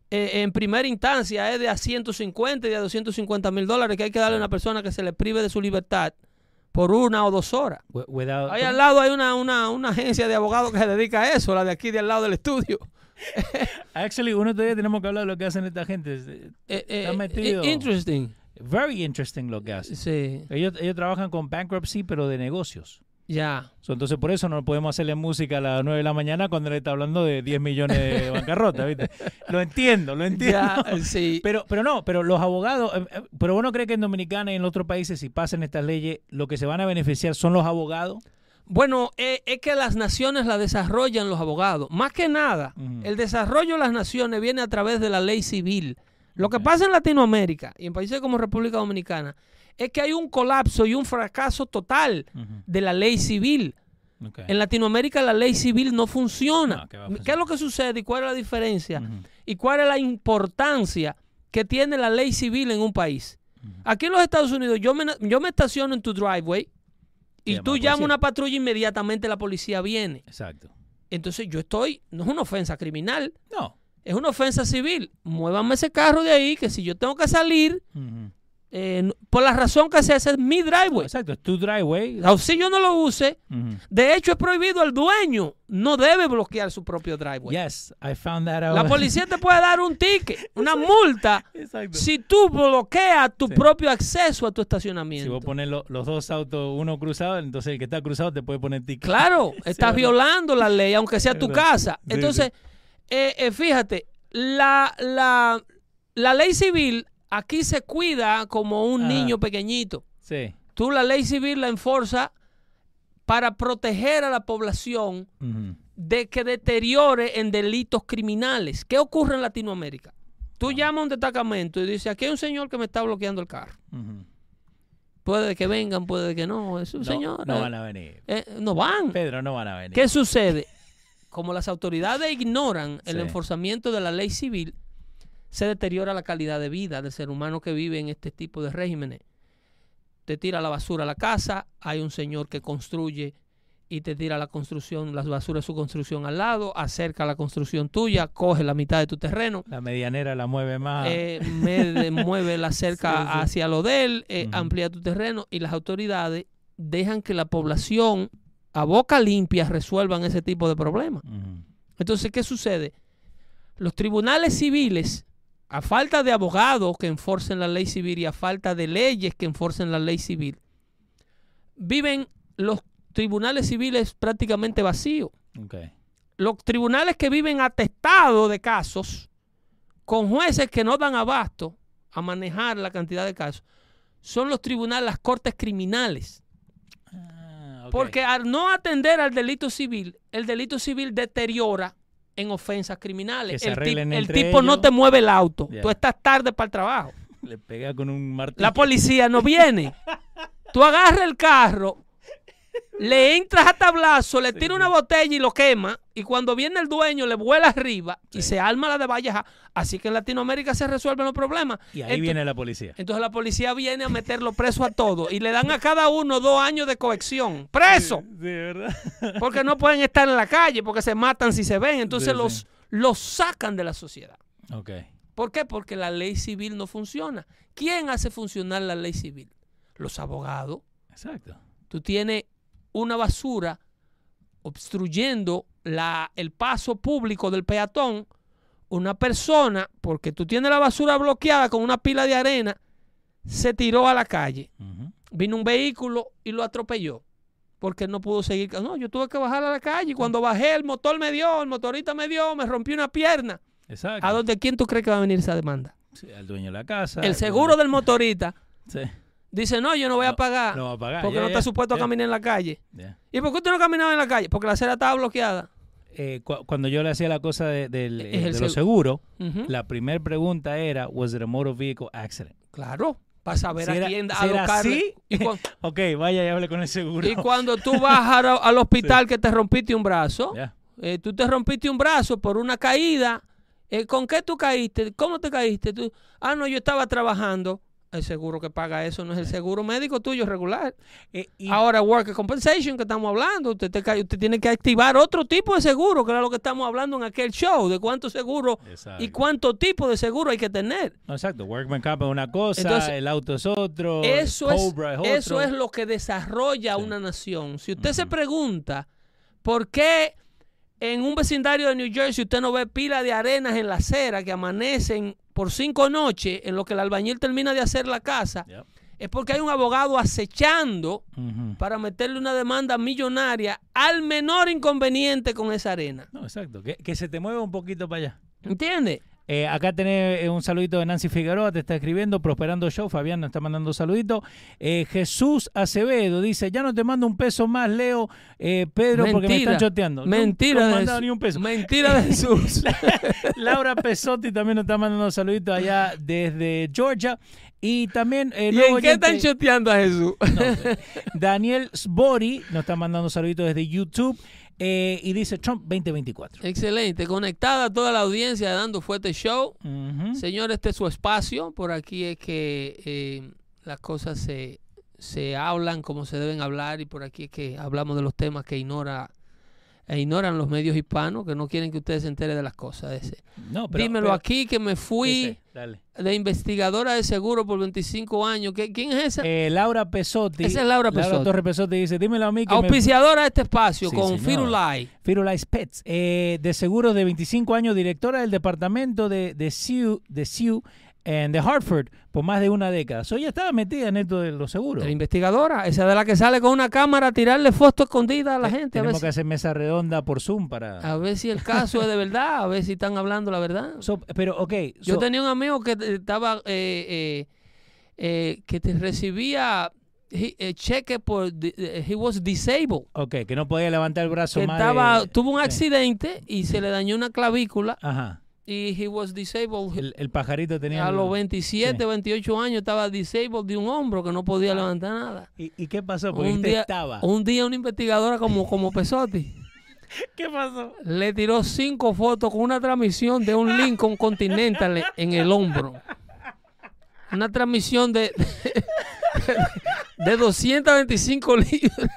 eh, en primera instancia es de a 150 y de a 250 mil dólares que hay que darle a una persona que se le prive de su libertad por una o dos horas. Wi- without- Ahí al lado hay una, una, una agencia de abogados que se dedica a eso, la de aquí de al lado del estudio. <laughs> Actually, uno todavía tenemos que hablar de lo que hacen esta gente. Eh, Eh, metido. eh, interesting. Very interesting lo que hacen. Sí, Ellos, ellos trabajan con bankruptcy, pero de negocios. Ya. So, entonces, por eso no podemos hacerle música a las 9 de la mañana cuando él está hablando de 10 millones de <laughs> bancarrota, ¿viste? Lo entiendo, lo entiendo. Ya, eh, sí. Pero, pero no, pero los abogados, eh, eh, pero vos no crees que en Dominicana y en otros países, si pasan estas leyes, lo que se van a beneficiar son los abogados. Bueno, es que las naciones las desarrollan los abogados. Más que nada, el desarrollo de las naciones viene a través de la ley civil. Lo que pasa en Latinoamérica y en países como República Dominicana es que hay un colapso y un fracaso total de la ley civil. En Latinoamérica la ley civil no funciona. No, ¿qué es lo que sucede y cuál es la diferencia? ¿Y cuál es la importancia que tiene la ley civil en un país? Aquí en los Estados Unidos yo me, yo me estaciono en tu driveway y tú la llamas a una patrulla inmediatamente la policía viene. Exacto. Entonces yo estoy, no es una ofensa criminal, No. es una ofensa civil. Muévanme ese carro de ahí, que si yo tengo que salir. Eh, por la razón que sea, ese es mi driveway. Exacto, es tu driveway. O si yo no lo use, de hecho es prohibido, el dueño no debe bloquear su propio driveway. Yes, I found that out. La policía te puede dar un ticket, <laughs> una multa, Exacto. si tú bloqueas tu Sí. propio acceso a tu Si estacionamiento. vos pones lo- los dos autos, uno cruzado, entonces el que está cruzado te puede poner ticket. Claro, <laughs> estás violando la ley, aunque sea tu casa. Sí, Entonces, eh, eh, fíjate, la, la, la ley civil aquí se cuida como un Ajá. niño pequeñito. Sí. Tú la ley civil la enforza para proteger a la población de que deteriore en delitos criminales. ¿Qué ocurre en Latinoamérica? Tú llamas a un destacamento y dices, aquí hay un señor que me está bloqueando el carro. Puede que vengan, puede que no. Es un No, señor. no eh, van a venir. eh, no van. Pedro, no van a venir. ¿Qué sucede? Como las autoridades ignoran el enforzamiento de la ley civil, se deteriora la calidad de vida del ser humano que vive en este tipo de regímenes. Te tira la basura a la casa, hay un señor que construye y te tira la construcción, las basuras de su construcción al lado, acerca la construcción tuya, coge la mitad de tu terreno, La medianera la mueve más. eh, me- <laughs> mueve la cerca Sí, sí. hacia lo de él, eh, amplía tu terreno y las autoridades dejan que la población a boca limpia resuelvan ese tipo de problemas. Entonces, ¿qué sucede? Los tribunales civiles, a falta de abogados que enforcen la ley civil y a falta de leyes que enforcen la ley civil, viven los tribunales civiles prácticamente vacíos. Los tribunales que viven atestados de casos, con jueces que no dan abasto a manejar la cantidad de casos, son los tribunales, las cortes criminales. Ah. Porque al no atender al delito civil, el delito civil deteriora en ofensas criminales. El tipo no te mueve el auto. Tú estás tarde para el trabajo. Le pega con un martillo. La policía no viene. Tú agarras el carro, le entras a tablazo, le tiras una botella y lo quema. Y cuando viene el dueño, le vuela arriba y se arma la de valleja. Así que en Latinoamérica se resuelven los problemas. Y ahí viene la policía. Entonces la policía viene a meterlo preso a todos y le dan a cada uno dos años de cohección. ¡Preso! Sí, ¿verdad? Porque no pueden estar en la calle, porque se matan si se ven. Entonces los, los sacan de la sociedad. ok. ¿Por qué? Porque la ley civil no funciona. ¿Quién hace funcionar la ley civil? Los abogados. Exacto. Tú tienes una basura obstruyendo la, el paso público del peatón. Una persona, porque tú tienes la basura bloqueada con una pila de arena, se tiró a la calle. Vino un vehículo y lo atropelló. Porque no pudo seguir. No, yo tuve que bajar a la calle. Y cuando bajé, el motor me dio, el motorista me dio, me rompió una pierna. Exacto. ¿A dónde quién tú crees que va a venir esa demanda? Sí, al dueño de la casa. El seguro dueño- del motorista Sí. Dice, no, yo no voy a pagar. no va a pagar, Porque no está supuesto a caminar en la calle. ¿Y por qué usted no caminaba en la calle? Porque la acera estaba bloqueada. Eh, cu- cuando yo le hacía la cosa de, eh, de seg- los seguros, la primera pregunta era, ¿was it a motor vehicle accident? Claro, para saber Si a era- quién si alocarle. así, <laughs> Ok, vaya y hable con el seguro. y cuando tú vas a- al hospital <laughs> que te rompiste un brazo, eh, tú te rompiste un brazo por una caída. eh, ¿Con qué tú caíste? ¿Cómo te caíste? Tú, ah, no, yo estaba trabajando. El seguro que paga eso no es el seguro médico tuyo regular. Eh, y- Ahora, worker compensation que estamos hablando, usted, te usted tiene que activar otro tipo de seguro, que era lo que estamos hablando en aquel show, de cuánto seguro Exacto. y cuánto tipo de seguro hay que tener. Exacto, Workman Comp es una cosa, Entonces, el auto es otro, Eso es, Cobra es otro. eso es lo que desarrolla Sí. una nación. Si usted se pregunta por qué en un vecindario de New Jersey usted no ve pila de arenas en la acera que amanecen por cinco noches en lo que el albañil termina de hacer la casa, Yep. es porque hay un abogado acechando para meterle una demanda millonaria al menor inconveniente con esa arena. No, exacto, que, que se te mueva un poquito para allá. ¿Entiendes? Eh, acá tenés eh, un saludito de Nancy Figueroa, te está escribiendo, Prosperando Show, Fabián nos está mandando un saludito. Eh, Jesús Acevedo dice, ya no te mando un peso más, Leo, eh, Pedro, porque me están choteando. Mentira no, no de ni un peso. Mentira de <laughs> Jesús. Laura Pesotti también nos está mandando un saludito allá desde Georgia. Y también... ¿Y en qué están choteando a Jesús? No. Daniel Sbori nos está mandando un saludito desde YouTube eh, y dice Trump 2024. Excelente. Conectada a toda la audiencia de Dando Fuerte Show. Ujú. Señor, este es su espacio. Por aquí es que eh, las cosas se, se hablan como se deben hablar y por aquí es que hablamos de los temas que ignora e ignoran los medios hispanos que no quieren que ustedes se enteren de las cosas. Ese. No, pero- Dímelo pero- aquí que me fui Ese, de investigadora de seguro por 25 años. ¿Qué- ¿Quién es esa? Eh, Laura Pesotti. Esa es Laura Pesotti. Torres Pesotti dice, dímelo a mí que me... Auspiciadora de este espacio Sí, con. Firulai. Firulais Pets, eh, de seguros de 25 años, directora del departamento de, de de SIU en The Hartford por más de una década. So ella estaba metida en esto de los seguros. La investigadora, esa de la que sale con una cámara a tirarle fotos escondidas a la Te- gente. A ver, Tenemos si, que hacer mesa redonda por Zoom para... a ver si el caso es de verdad, a ver si están hablando la verdad. <laughs> So, pero, ok. Yo tenía un amigo que eh, estaba, eh, eh, eh, que te recibía he- eh, cheque por, eh, he was disabled. Ok, que no podía levantar el brazo Que más estaba, de- tuvo un accidente y se le dañó una clavícula Ajá. Y he was disabled. El, el pajarito tenía... a los 27, sí. 28 años estaba disabled de un hombro que no podía levantar nada. ¿Y, y qué pasó? Porque Un día, estaba. un día una investigadora como, como Pesotti <laughs> ¿Qué pasó? le tiró cinco fotos con una transmisión de un Lincoln Continental en el hombro. Una transmisión de, <laughs> de 225 libras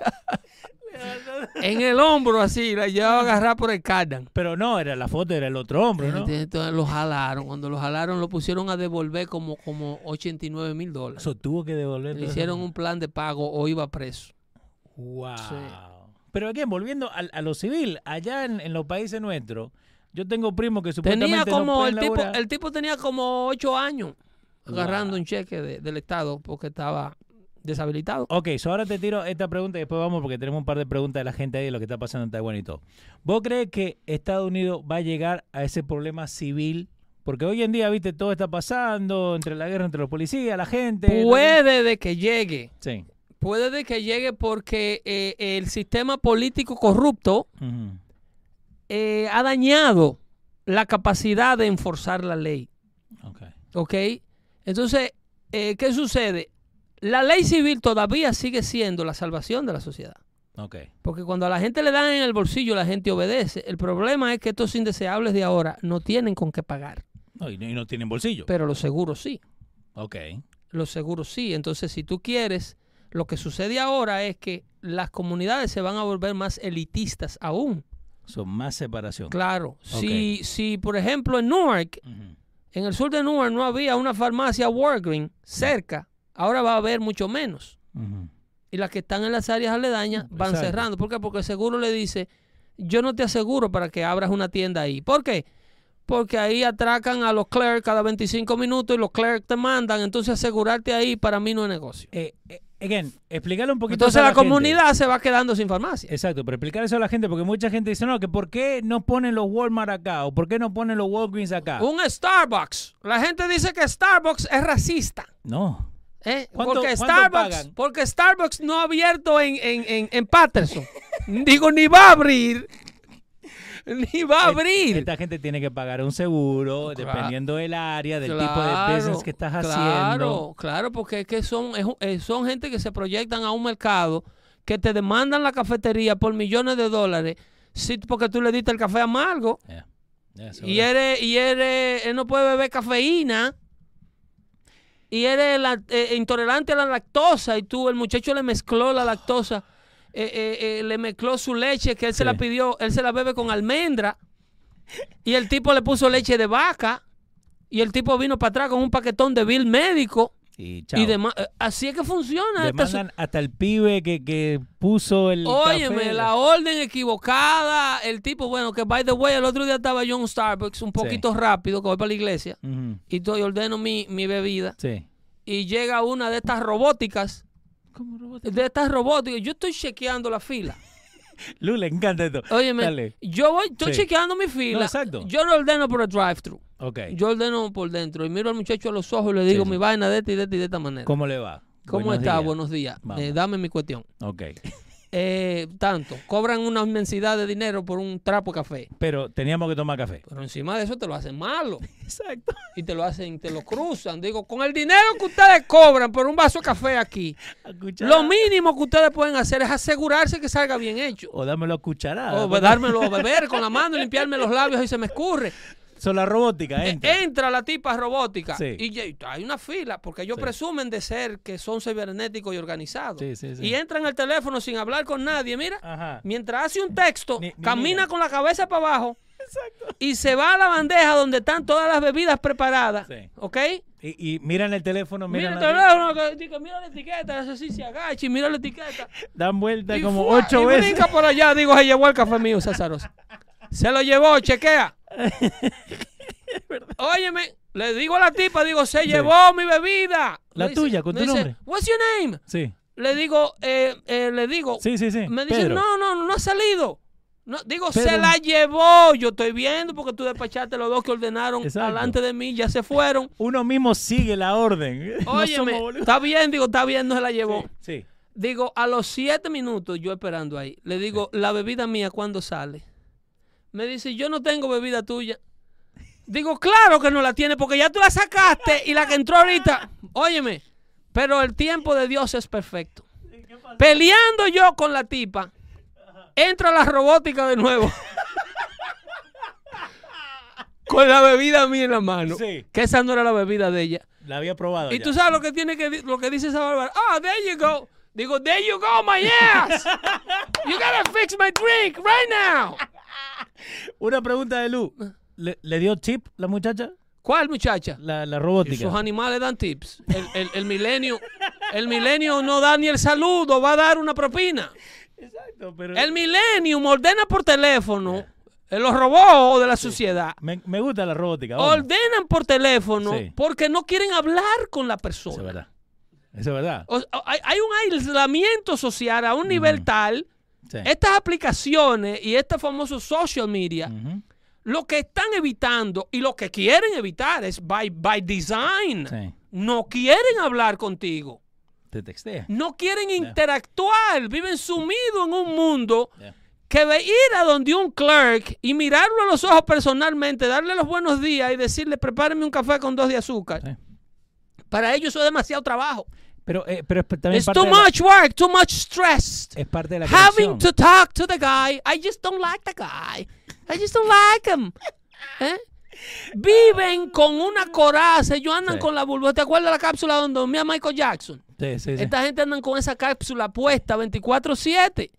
en el hombro así, la llevaba a agarrar por el cardan. Pero no, era la foto, era el otro hombro, ¿no? Entonces lo jalaron. Cuando lo jalaron lo pusieron a devolver como, como 89 mil dólares. Eso tuvo que devolver. Le hicieron un plan de pago o iba preso. Wow. Sí. Pero aquí, volviendo a, a lo civil, allá en, en los países nuestros, yo tengo primos que Tenía supuestamente no como, el tipo, el tipo tenía como ocho años agarrando Wow. un cheque de- del Estado porque estaba deshabilitado. Ok, so ahora te tiro esta pregunta y después vamos porque tenemos un par de preguntas de la gente ahí de lo que está pasando en Taiwán y todo. ¿Vos crees que Estados Unidos va a llegar a ese problema civil? Porque hoy en día, viste, todo está pasando entre la guerra entre los policías, la gente. Puede de que llegue, Sí. puede de que llegue porque eh, el sistema político corrupto eh, ha dañado la capacidad de enforzar la ley. Ok. ¿Ok? Entonces, eh, ¿qué sucede? La ley civil todavía sigue siendo la salvación de la sociedad. Ok. Porque cuando a la gente le dan en el bolsillo, la gente obedece. El problema es que estos indeseables de ahora no tienen con qué pagar. No, y, no- y no tienen bolsillo. Pero los seguros sí. Ok. Los seguros sí. Entonces, si tú quieres, lo que sucede ahora es que las comunidades se van a volver más elitistas aún. Son más separación. Claro. Si, si, por ejemplo, en Newark, en el sur de Newark no había una farmacia Walgreens cerca, ahora va a haber mucho menos. Y las que están en las áreas aledañas van Exacto. cerrando. ¿Por qué? Porque el seguro le dice, yo no te aseguro para que abras una tienda ahí. ¿Por qué? Porque ahí atracan a los clerks cada 25 minutos y los clerks te mandan. Entonces asegurarte ahí para mí no es negocio. Eh, eh, again, explicarle un poquito Entonces a la, comunidad se va quedando sin farmacia. Exacto, pero explicar eso a la gente porque mucha gente dice, no, que ¿por qué no ponen los Walmart acá? ¿O por qué no ponen los Walgreens acá? Un Starbucks. La gente dice que Starbucks es racista. No. ¿Eh? ¿Cuánto- Porque, Starbucks, pagan? porque Starbucks no ha abierto en, en, en, en Patterson. Digo, ni va a abrir. Ni va a abrir. Esta gente tiene que pagar un seguro Claro. dependiendo del área, del tipo de Claro, business que estás Claro, haciendo. claro, porque es que son, es eh, son gente que se proyectan a un mercado que te demandan la cafetería por millones de dólares sí, porque tú le diste el café amargo Yeah. Yeah, y eres, y eres, él no puede beber cafeína y eres la- eh, intolerante a la lactosa y tú, el muchacho le mezcló la lactosa, eh, eh, eh, le mezcló su leche que él se la pidió, él se la bebe con almendra y el tipo le puso leche de vaca y el tipo vino para atrás con un paquetón de bill médico Y chao. y. Eh, Así es que funciona. esta so- Demandan hasta el pibe que, que puso el Óyeme, café. la orden equivocada, el tipo, bueno, que by the way, el otro día estaba yo en un Starbucks un poquito rápido, que voy para la iglesia, y estoy ordeno mi, mi bebida, Sí. y llega una de estas robóticas, ¿Cómo robot? de estas robóticas, yo estoy chequeando la fila. <laughs> Lu, le encanta esto. Óyeme, Dale. yo voy, estoy Sí. chequeando mi fila, No, exacto. yo lo ordeno por el drive-thru, Ok. yo ordeno por dentro, y miro al muchacho a los ojos y le digo Sí, sí. mi vaina de esta y de esta y de esta manera. ¿Cómo le va? ¿Cómo Buenos está? días. Buenos días. Eh, dame mi cuestión. Ok. <laughs> Eh, tanto, cobran una inmensidad de dinero por un trapo de café. Pero teníamos que tomar café. Pero encima de eso te lo hacen malo. <laughs> Exacto. Y te lo hacen, te lo cruzan. Digo, con el dinero que ustedes cobran por un vaso de café aquí, lo mínimo que ustedes pueden hacer es asegurarse que salga bien hecho. O dámelo a cucharada. O dármelo a <laughs> beber con la mano y limpiarme los labios y se me escurre. Son la robótica, Eh, entra. Entra la tipa robótica Sí. y hay una fila porque ellos Sí. presumen de ser que son cibernéticos y organizados. Sí, sí, sí. Y entran al teléfono sin hablar con nadie, mira. Ajá. Mientras hace un texto, Ni- ni camina mira. con la cabeza para abajo y se va a la bandeja donde están todas las bebidas preparadas. Sí. ¿Ok? Y, y miran el teléfono, Mira miran el la- teléfono, mira la etiqueta, hace así, se agacha y mira la etiqueta. dan vuelta Y como ¡fua! ocho y veces. brinca por allá, digo, se llevó el café mío, Césaros. Se lo llevó, chequea. Óyeme, Le digo a la tipa, digo, se llevó mi bebida. La Me dice- tuya, con tu dice, nombre. What's your name? Sí. Le digo, eh, eh, le digo, Sí, sí, sí. me dice, Pedro. no, no, no ha salido. No, digo, se la llevó. Yo estoy viendo porque tú despachaste los dos que ordenaron Exacto. delante de mí, ya se fueron. Uno mismo sigue la orden. <laughs> No Óyeme, somos boludos. está bien, digo, está bien, no se la llevó. Sí. Digo, a los siete minutos, yo esperando ahí, le digo, la bebida mía, ¿cuándo sale? Me dice, yo no tengo bebida tuya. Digo, claro que no la tiene porque ya tú la sacaste y la que entró ahorita. Óyeme, pero el tiempo de Dios es perfecto. Peleando yo con la tipa, entra la robótica de nuevo. <laughs> con la bebida mía en la mano. Sí. Que esa no era la bebida de ella. La había probado. Y ya. tú sabes lo que tiene que lo que dice esa bárbara. Ah, there you go. Digo, there you go, my ass. You gotta fix my drink right now. <laughs> Una pregunta de Lu. ¿Le, le dio tip la muchacha? ¿Cuál muchacha? La, la robótica. Esos animales dan tips. El, el, el milenio, el milenio no da ni el saludo, va a dar una propina. Exacto, pero. El millennium ordena por teléfono. eh, Los robots de la sociedad Me, me gusta la robótica. vamos. ordenan por teléfono Sí. porque no quieren hablar con la Eso es persona. verdad. Eso es verdad. O- o- hay, hay un aislamiento social a un nivel tal Sí. Estas aplicaciones y este famoso social media, lo que están evitando y lo que quieren evitar es by, by design. Sí. No quieren hablar contigo. Te textea. No quieren interactuar. Viven sumidos en un mundo Yeah. que ir a donde un clerk y mirarlo a los ojos personalmente, darle los buenos días y decirle, prepáreme un café con dos de azúcar. Sí. Para ellos eso es demasiado trabajo. Pero, eh, pero es también It's parte too de la- much work, too much stress. es parte de la having conexión. to talk to the guy. I just don't like the guy. I just don't like him. ¿Eh? Viven con una coraza. Ellos andan Sí. con la burbuja. ¿Te acuerdas de la cápsula donde dormía Michael Jackson? Sí, sí, sí. Esta gente andan con esa cápsula puesta 24-7.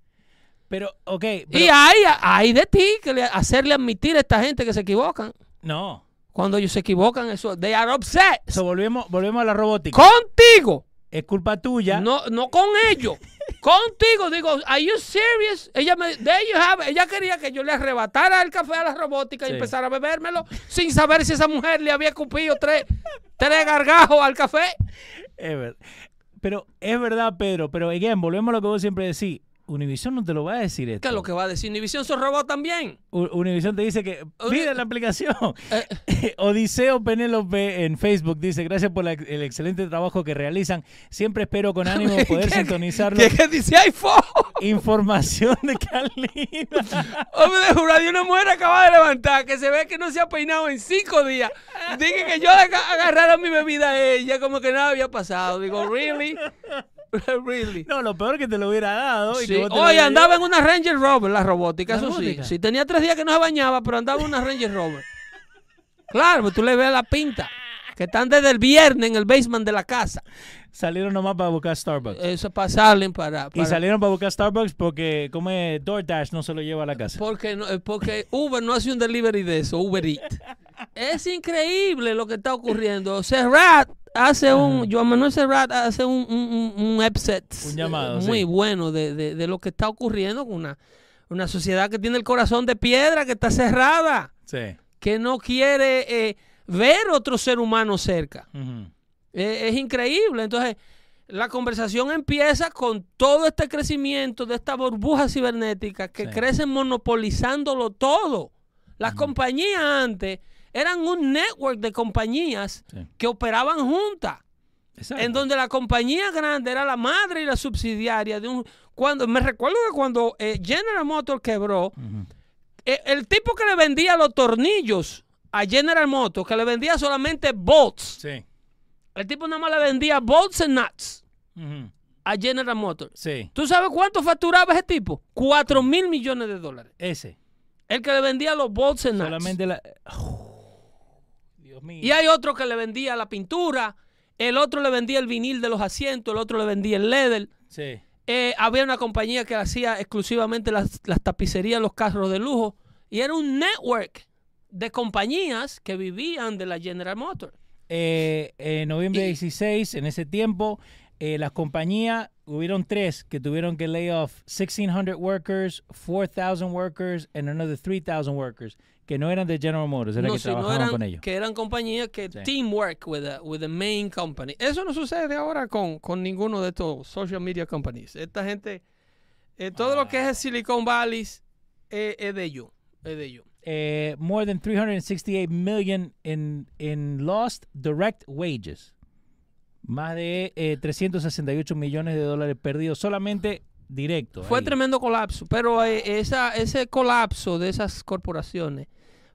Pero, ok. Y hay, hay de ti que le- hacerle admitir a esta gente que se equivocan. No. Cuando ellos se equivocan, eso, they are upset. So, volvemos, volvemos a la robótica. Contigo. Es culpa tuya. No, no con ellos. Contigo, digo, ¿are you serious? Ella me, there you have it. ella quería que yo le arrebatara el café a la robótica y Sí. empezara a bebérmelo sin saber si esa mujer le había cupido tres, tres gargajos al café. Es ver- Pero es verdad, Pedro. Pero, again, volvemos a lo que vos siempre decís. Univision no te lo va a decir esto. ¿Qué es lo que va a decir? Univision se robó también. U- Univision te dice que pide la aplicación. Eh, <laughs> Odiseo Penélope en Facebook dice, gracias por la- el excelente trabajo que realizan. Siempre espero con <laughs> ánimo poder ¿Qué- sintonizarlo. ¿Qué, qué dice iPhone? <laughs> Información de Carlina. Hombre, y una mujer acaba de levantar que se ve que no se ha peinado en cinco días. Dije que yo agarrara mi bebida a ella como que nada había pasado. Digo, ¿really? <laughs> ¿Really? No, lo peor que te lo hubiera dado. y Sí. que vos te lo Oye, andaba en una Ranger Rover, la robótica, ¿La eso robótica? sí. Sí, tenía tres días que no se bañaba, pero andaba en una Ranger Rover. Claro, pues tú le ves la pinta. Que están desde el viernes en el basement de la casa. Salieron nomás para buscar Starbucks. Eso para salen para, Y salieron para buscar Starbucks porque como es DoorDash no se lo lleva a la casa. porque, no- eh, porque Uber no hace un delivery de eso, Uber Eat. Es increíble lo que está ocurriendo. Serrat hace un, Joan Manuel Serrat hace un, un, un, un upset Un llamado, muy sí. bueno de, de, de lo que está ocurriendo con una, una sociedad que tiene el corazón de piedra, que está cerrada, Sí. que no quiere eh, ver otro ser humano cerca. Eh, es increíble. Entonces, la conversación empieza con todo este crecimiento de esta burbuja cibernética que Sí. crecen monopolizándolo todo. Las compañías antes eran un network de compañías Sí. que operaban juntas. Exacto. En donde la compañía grande era la madre y la subsidiaria de un cuando me recuerdo que cuando eh, General Motors quebró, eh, el tipo que le vendía los tornillos a General Motors, que le vendía solamente bolts, Sí. el tipo nada más le vendía bolts and nuts a General Motors. Sí. ¿Tú sabes cuánto facturaba ese tipo? Cuatro mil millones de dólares. Ese. El que le vendía los bolts and nuts. Solamente la... Dios mío. Y hay otro que le vendía la pintura, el otro le vendía el vinil de los asientos, el otro le vendía el leather. Sí. Eh, había una compañía que hacía exclusivamente las, las tapicerías, los carros de lujo. Y era un network de compañías que vivían de la General Motors. Eh, en noviembre Y- 16, en ese tiempo, eh, las compañías, hubieron tres que tuvieron que lay off 1,600 workers, 4,000 workers, and another 3,000 workers, que no eran de General Motors, era No, que no trabajaban eran, con ellos. que eran compañías que Sí. teamwork with the, with the main company. Eso no sucede ahora con, con ninguno de estos social media companies. Esta gente, eh, todo lo que es el Silicon Valley eh, es de ellos. Es de ellos. Eh, more than 368 million in, in lost direct wages. Más de eh, 368 millones de dólares perdidos solamente directo. Fue ahí. tremendo colapso, pero eh, esa, ese colapso de esas corporaciones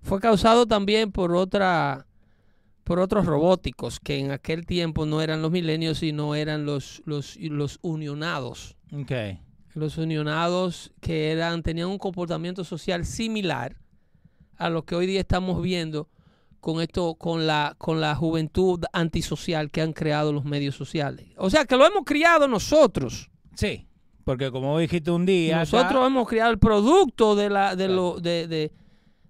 fue causado también por otra por otros robóticos que en aquel tiempo no eran los milenios sino eran los los los unionados Ok. los unionados que eran tenían un comportamiento social similar a lo que hoy día estamos viendo con esto con la con la juventud antisocial que han creado los medios sociales o sea que lo hemos criado nosotros Sí, porque como dijiste un día. acá- nosotros hemos creado el producto de la de Claro. lo de, de,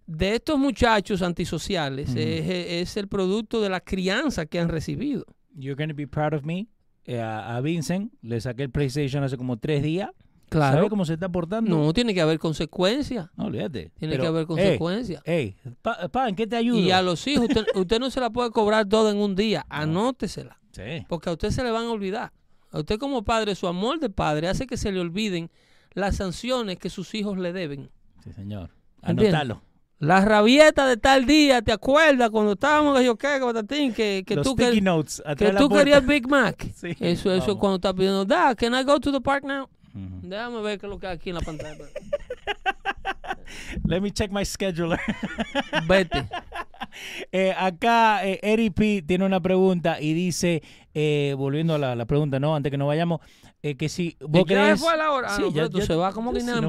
de estos muchachos antisociales Ujú. es, es el producto de la crianza que han recibido You're going to be proud of me. Eh, a, a Vincent le saqué el PlayStation hace como tres días. Claro ¿Sabe cómo se está portando? no tiene que haber consecuencias No, olvídate. tiene Pero, que haber consecuencias Ey, pa, pa, ¿en qué te ayudo? y a los hijos usted, <laughs> usted no se la puede cobrar toda en un día anótesela Sí. porque a usted se le van a olvidar a usted como padre su amor de padre hace que se le olviden las sanciones que sus hijos le deben Sí, señor. Anótalo. La rabieta de tal día, ¿te acuerdas cuando estábamos yo qué, que que, que Los tú, quer- notes que tú querías Big Mac? <laughs> Sí, eso, eso es cuando está pidiendo, da, can I go to the park now? Déjame ver qué es lo que hay aquí en la pantalla. Let me check my scheduler. Vete. <laughs> Eh, acá eh, Eri P tiene una pregunta y dice, eh, volviendo a la, la pregunta, ¿no? Antes que nos vayamos, eh, que si vos ¿Y ya crees... fue la hora? Ah, no, tú se va como Guinea en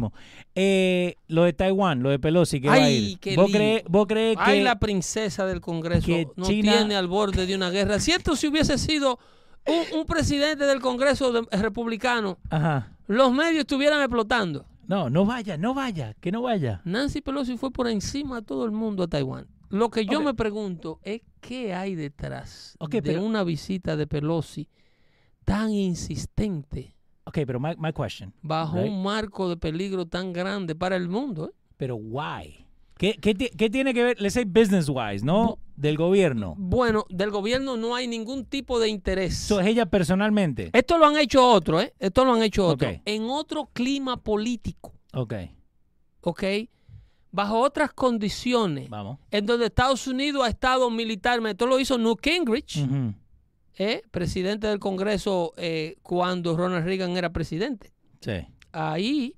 no. Eh, lo de Taiwán, lo de Pelosi, que va a ir. qué ¿Vos, crees, ¿Vos crees que...? Ay, la princesa del Congreso que no China- tiene al borde de una guerra. Cierto, si hubiese sido un, un presidente del Congreso de- republicano, Ajá. los medios estuvieran explotando. No, no vaya, no vaya, que no vaya. Nancy Pelosi fue por encima de todo el mundo a Taiwán. Lo que yo Ok. me pregunto es qué hay detrás Ok, de pero- una visita de Pelosi tan insistente Ok, pero my, my question. bajo Right. un marco de peligro tan grande para el mundo. ¿eh? Pero why? ¿Qué, qué, ti- qué tiene que ver, let's say business wise, no? Del gobierno. Bueno, del gobierno no hay ningún tipo de interés. Eso es ella personalmente. Esto lo han hecho otros, ¿eh? Esto lo han hecho otros. Ok. En otro clima político, Ok, ¿ok? Bajo otras condiciones, vamos. en donde Estados Unidos ha estado militarmente. Esto lo hizo Newt Gingrich. Eh, presidente del Congreso eh, cuando Ronald Reagan era presidente. Sí. Ahí,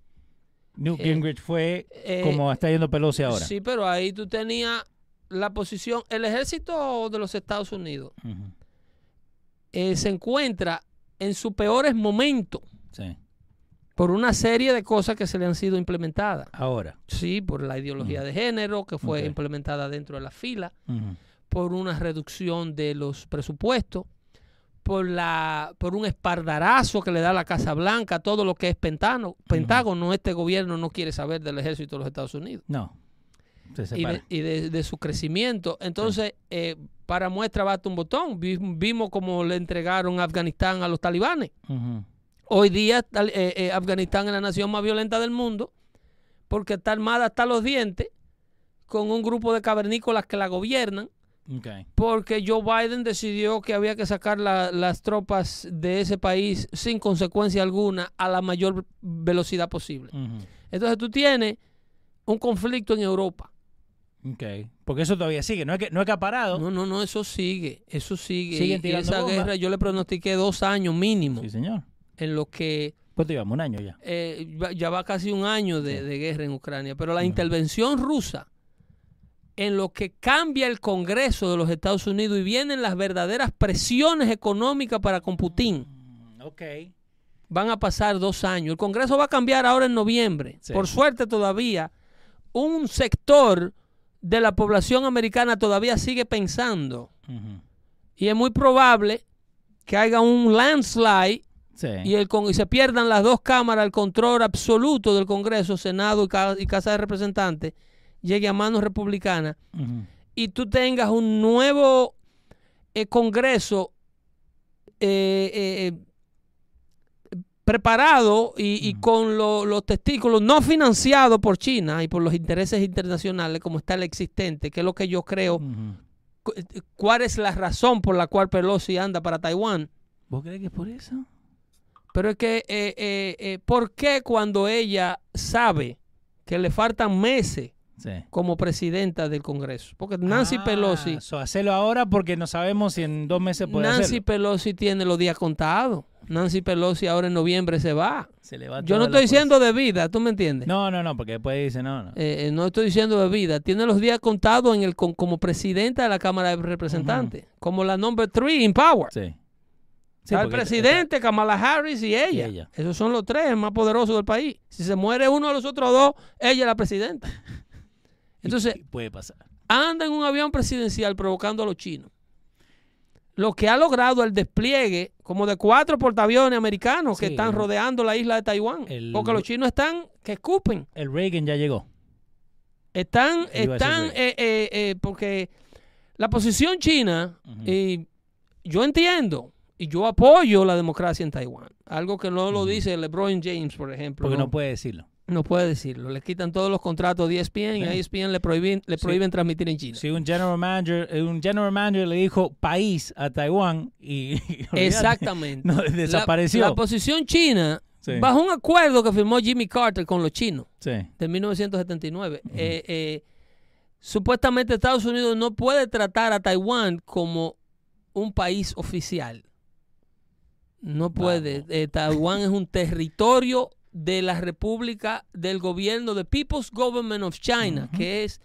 Newt Eh, Gingrich fue eh, como está yendo Pelosi ahora. sí, pero ahí tú tenías la posición, el ejército de los Estados Unidos eh, se encuentra en sus peores momentos Sí. por una serie de cosas que se le han sido implementadas. Ahora. Sí, por la ideología de género que fue implementada dentro de la fila, por una reducción de los presupuestos, por la por un espardarazo que le da la Casa Blanca todo lo que es Pentágono. Pentágono, este gobierno no quiere saber del ejército de los Estados Unidos No. Se y, de, y de- de su crecimiento. Entonces, eh, para muestra basta un botón. Vi- Vimos cómo le entregaron Afganistán a los talibanes. Hoy día eh, eh, Afganistán es la nación más violenta del mundo porque está armada hasta los dientes con un grupo de cavernícolas que la gobiernan Porque Joe Biden decidió que había que sacar la- las tropas de ese país sin consecuencia alguna a la mayor velocidad posible. Entonces tú tienes un conflicto en Europa. Ok. Porque eso todavía sigue. No es que, no es que ha parado. No, no, no, eso sigue, eso sigue. Siguen Y esa guerra yo le pronostiqué dos años mínimo Sí, señor. en lo que ¿Cuánto llevamos? Un año ya. eh, ya va casi un año de, Sí. de guerra en Ucrania, pero la intervención rusa en lo que cambia el Congreso de los Estados Unidos y vienen las verdaderas presiones económicas para con Putin, Mm, Ok. van a pasar dos años. El Congreso va a cambiar ahora en noviembre. Sí. Por suerte todavía, un sector de la población americana todavía sigue pensando y es muy probable que haya un landslide Sí. y, el, y se pierdan las dos cámaras, el control absoluto del Congreso, Senado y Casa de Representantes, llegue a manos republicanas y tú tengas un nuevo eh, Congreso eh, eh, preparado y, y con lo- los testículos no financiados por China y por los intereses internacionales como está el existente, que es lo que yo creo, cu- cuál es la razón por la cual Pelosi anda para Taiwán. ¿Vos crees que es por eso? Pero es que, eh, eh, eh, ¿por qué cuando ella sabe que le faltan meses Sí. como presidenta del Congreso? Porque Nancy Ah, Pelosi, hacelo ahora porque no sabemos si en dos meses puede Nancy hacerlo. Pelosi tiene los días contados. Nancy Pelosi ahora en noviembre se va. Se le va Yo no estoy diciendo de vida, ¿tú me entiendes? No, no, no, porque después dice no, no. Eh, eh, no estoy diciendo de vida. Tiene los días contados en el con- como presidenta de la Cámara de Representantes. Como la number three in power. Sí. Sí, Está el presidente, Kamala Harris y ella. Y ella. Esos son los tres más poderosos del país. Si se muere uno de los otros dos, ella es la presidenta. <laughs> Entonces, puede pasar. anda en un avión presidencial provocando a los chinos. Lo que ha logrado el despliegue como de cuatro portaaviones americanos que están rodeando la isla de Taiwán. El- Porque los chinos están que escupen. El Reagan ya llegó. Están, están, eh, eh, eh, porque la posición china, y yo entiendo, y yo apoyo la democracia en Taiwán. Algo que no lo dice LeBron James, por ejemplo. Porque no, no puede decirlo. No puede decirlo. Le quitan todos los contratos de ESPN y a Sí. ESPN le prohíben, le Sí. prohíben transmitir en China. Si un general manager, eh, un general manager le dijo país a Taiwán y, <laughs> Exactamente. No, La- desapareció. La, posición china, Sí. bajo un acuerdo que firmó Jimmy Carter con los chinos Sí. de 1979, eh, eh, supuestamente Estados Unidos no puede tratar a Taiwán como un país oficial. No puede. Eh, Taiwán es un territorio de la República del Gobierno de People's Government of China, que es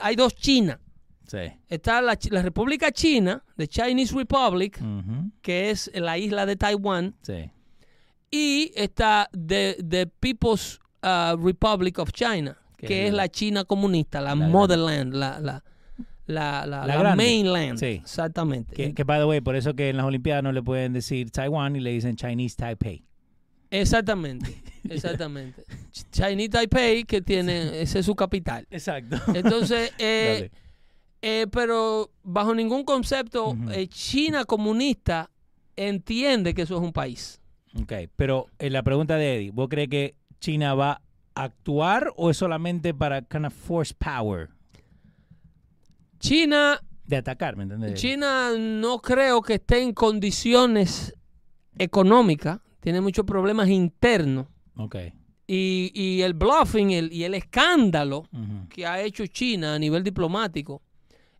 hay dos China. Sí. Está la, la República China, the Chinese Republic, que es la isla de Taiwán, Sí. y está the, the People's uh, Republic of China, Que que es la- China comunista, la, la motherland, la, la, la, la, La la mainland. Sí. Exactamente. Que, que, by the way, por eso que en las Olimpiadas no le pueden decir Taiwán y le dicen Chinese Taipei. Exactamente. <laughs> Exactamente. Ch- Chinese Taipei, que tiene, ese es su capital. Exacto. Entonces, <laughs> eh, eh, pero bajo ningún concepto, eh, China comunista entiende que eso es un país. Ok, pero eh, la pregunta de Eddie, ¿vos crees que China va a actuar o es solamente para kind of force power China de atacar, ¿me entiendes? China no creo que esté en condiciones económicas, tiene muchos problemas internos Ok. y, y el bluffing el- y el escándalo ujú. que ha hecho China a nivel diplomático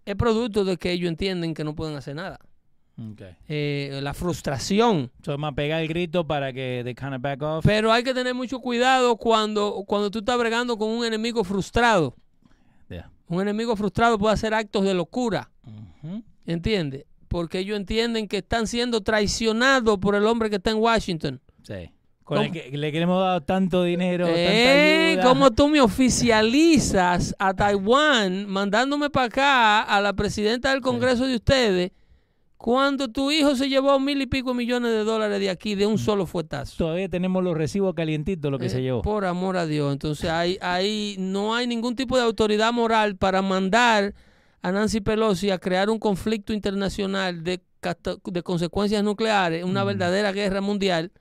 es producto de que ellos entienden que no pueden hacer nada. Ok. Eh, la frustración. So, más pegar el grito para que they kind of back off. Pero hay que tener mucho cuidado cuando, cuando tú estás bregando con un enemigo frustrado. Yeah. Un enemigo frustrado puede hacer actos de locura. Ujú. ¿Entiendes? Porque ellos entienden que están siendo traicionados por el hombre que está en Washington. Sí. Con el que le queremos dar tanto dinero, Eh, tanta ayuda. ¿Cómo tú me oficializas a Taiwán mandándome para acá a la presidenta del Congreso de ustedes cuando tu hijo se llevó mil y pico millones de dólares de aquí de un solo fuetazo? Todavía tenemos los recibos calientitos, lo que Eh, se llevó. Por amor a Dios. Entonces, ahí, ahí no hay ningún tipo de autoridad moral para mandar a Nancy Pelosi a crear un conflicto internacional de, consecuencias nucleares, una Ujú. verdadera guerra mundial,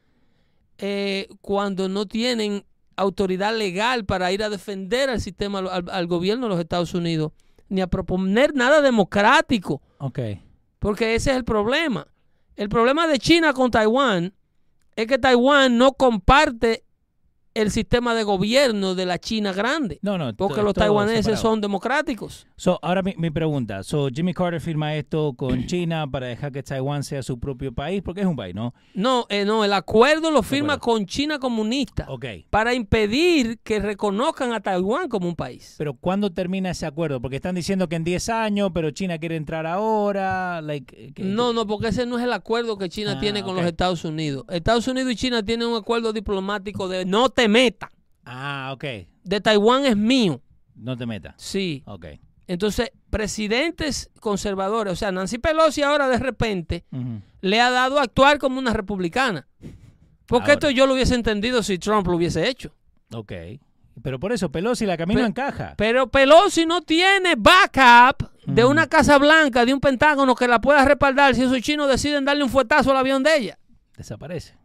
eh, cuando no tienen autoridad legal para ir a defender al sistema, al, al gobierno de los Estados Unidos, ni a proponer nada democrático. Porque ese es el problema. El problema de China con Taiwán es que Taiwán no comparte el sistema de gobierno de la China grande. No, no. Porque los taiwaneses son democráticos. So, ahora mi, mi pregunta. So, Jimmy Carter firma esto con <clears throat> China para dejar que Taiwán sea su propio país, porque es un país, ¿no? No, eh, no, el acuerdo lo firma acuerdo. con China comunista Ok. para impedir que reconozcan a Taiwán como un país. Pero ¿cuándo termina ese acuerdo? Porque están diciendo que en 10 años, pero China quiere entrar ahora. Like, eh, que- No, no, porque ese no es el acuerdo que China Ah, tiene con ok. los Estados Unidos. Estados Unidos y China tienen un acuerdo diplomático de no te metas. Ah, ok. De Taiwán es mío. No te metas. Sí. Ok. Entonces, presidentes conservadores, o sea, Nancy Pelosi ahora de repente le ha dado a actuar como una republicana. Porque Ahora. esto yo lo hubiese entendido si Trump lo hubiese hecho. Ok. Pero por eso, Pelosi la camino Pe- encaja. Pero Pelosi no tiene backup de una Casa Blanca, de un Pentágono que la pueda respaldar si esos chinos deciden darle un fuetazo al avión de ella. Desaparece.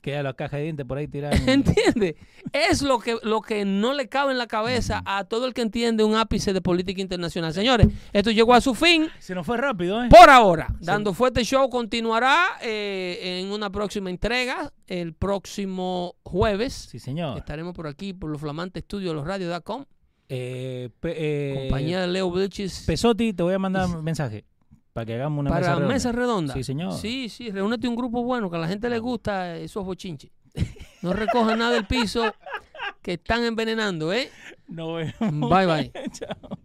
Queda la caja de dientes por ahí tirada. en- <laughs> ¿Entiendes? Es lo que, lo que no le cabe en la cabeza a todo el que entiende un ápice de política internacional. Señores, esto llegó a su fin. Se nos fue rápido, ¿eh? Por ahora, Dando Fuerte Show continuará eh, en una próxima entrega el próximo jueves. Sí, señor. Estaremos por aquí, por los flamantes estudios de los radios.com. Eh, eh, Compañía de Leo Vilchis. Pesotti, te voy a mandar un mensaje para que hagamos una para mesa redonda. mesa redonda. Sí, señor. Sí, sí, reúnete un grupo bueno, que a la gente le gusta esos bochinches. <laughs> No recojan nada del piso que están envenenando, ¿eh? Nos vemos. Bye, bye. <laughs> Chao.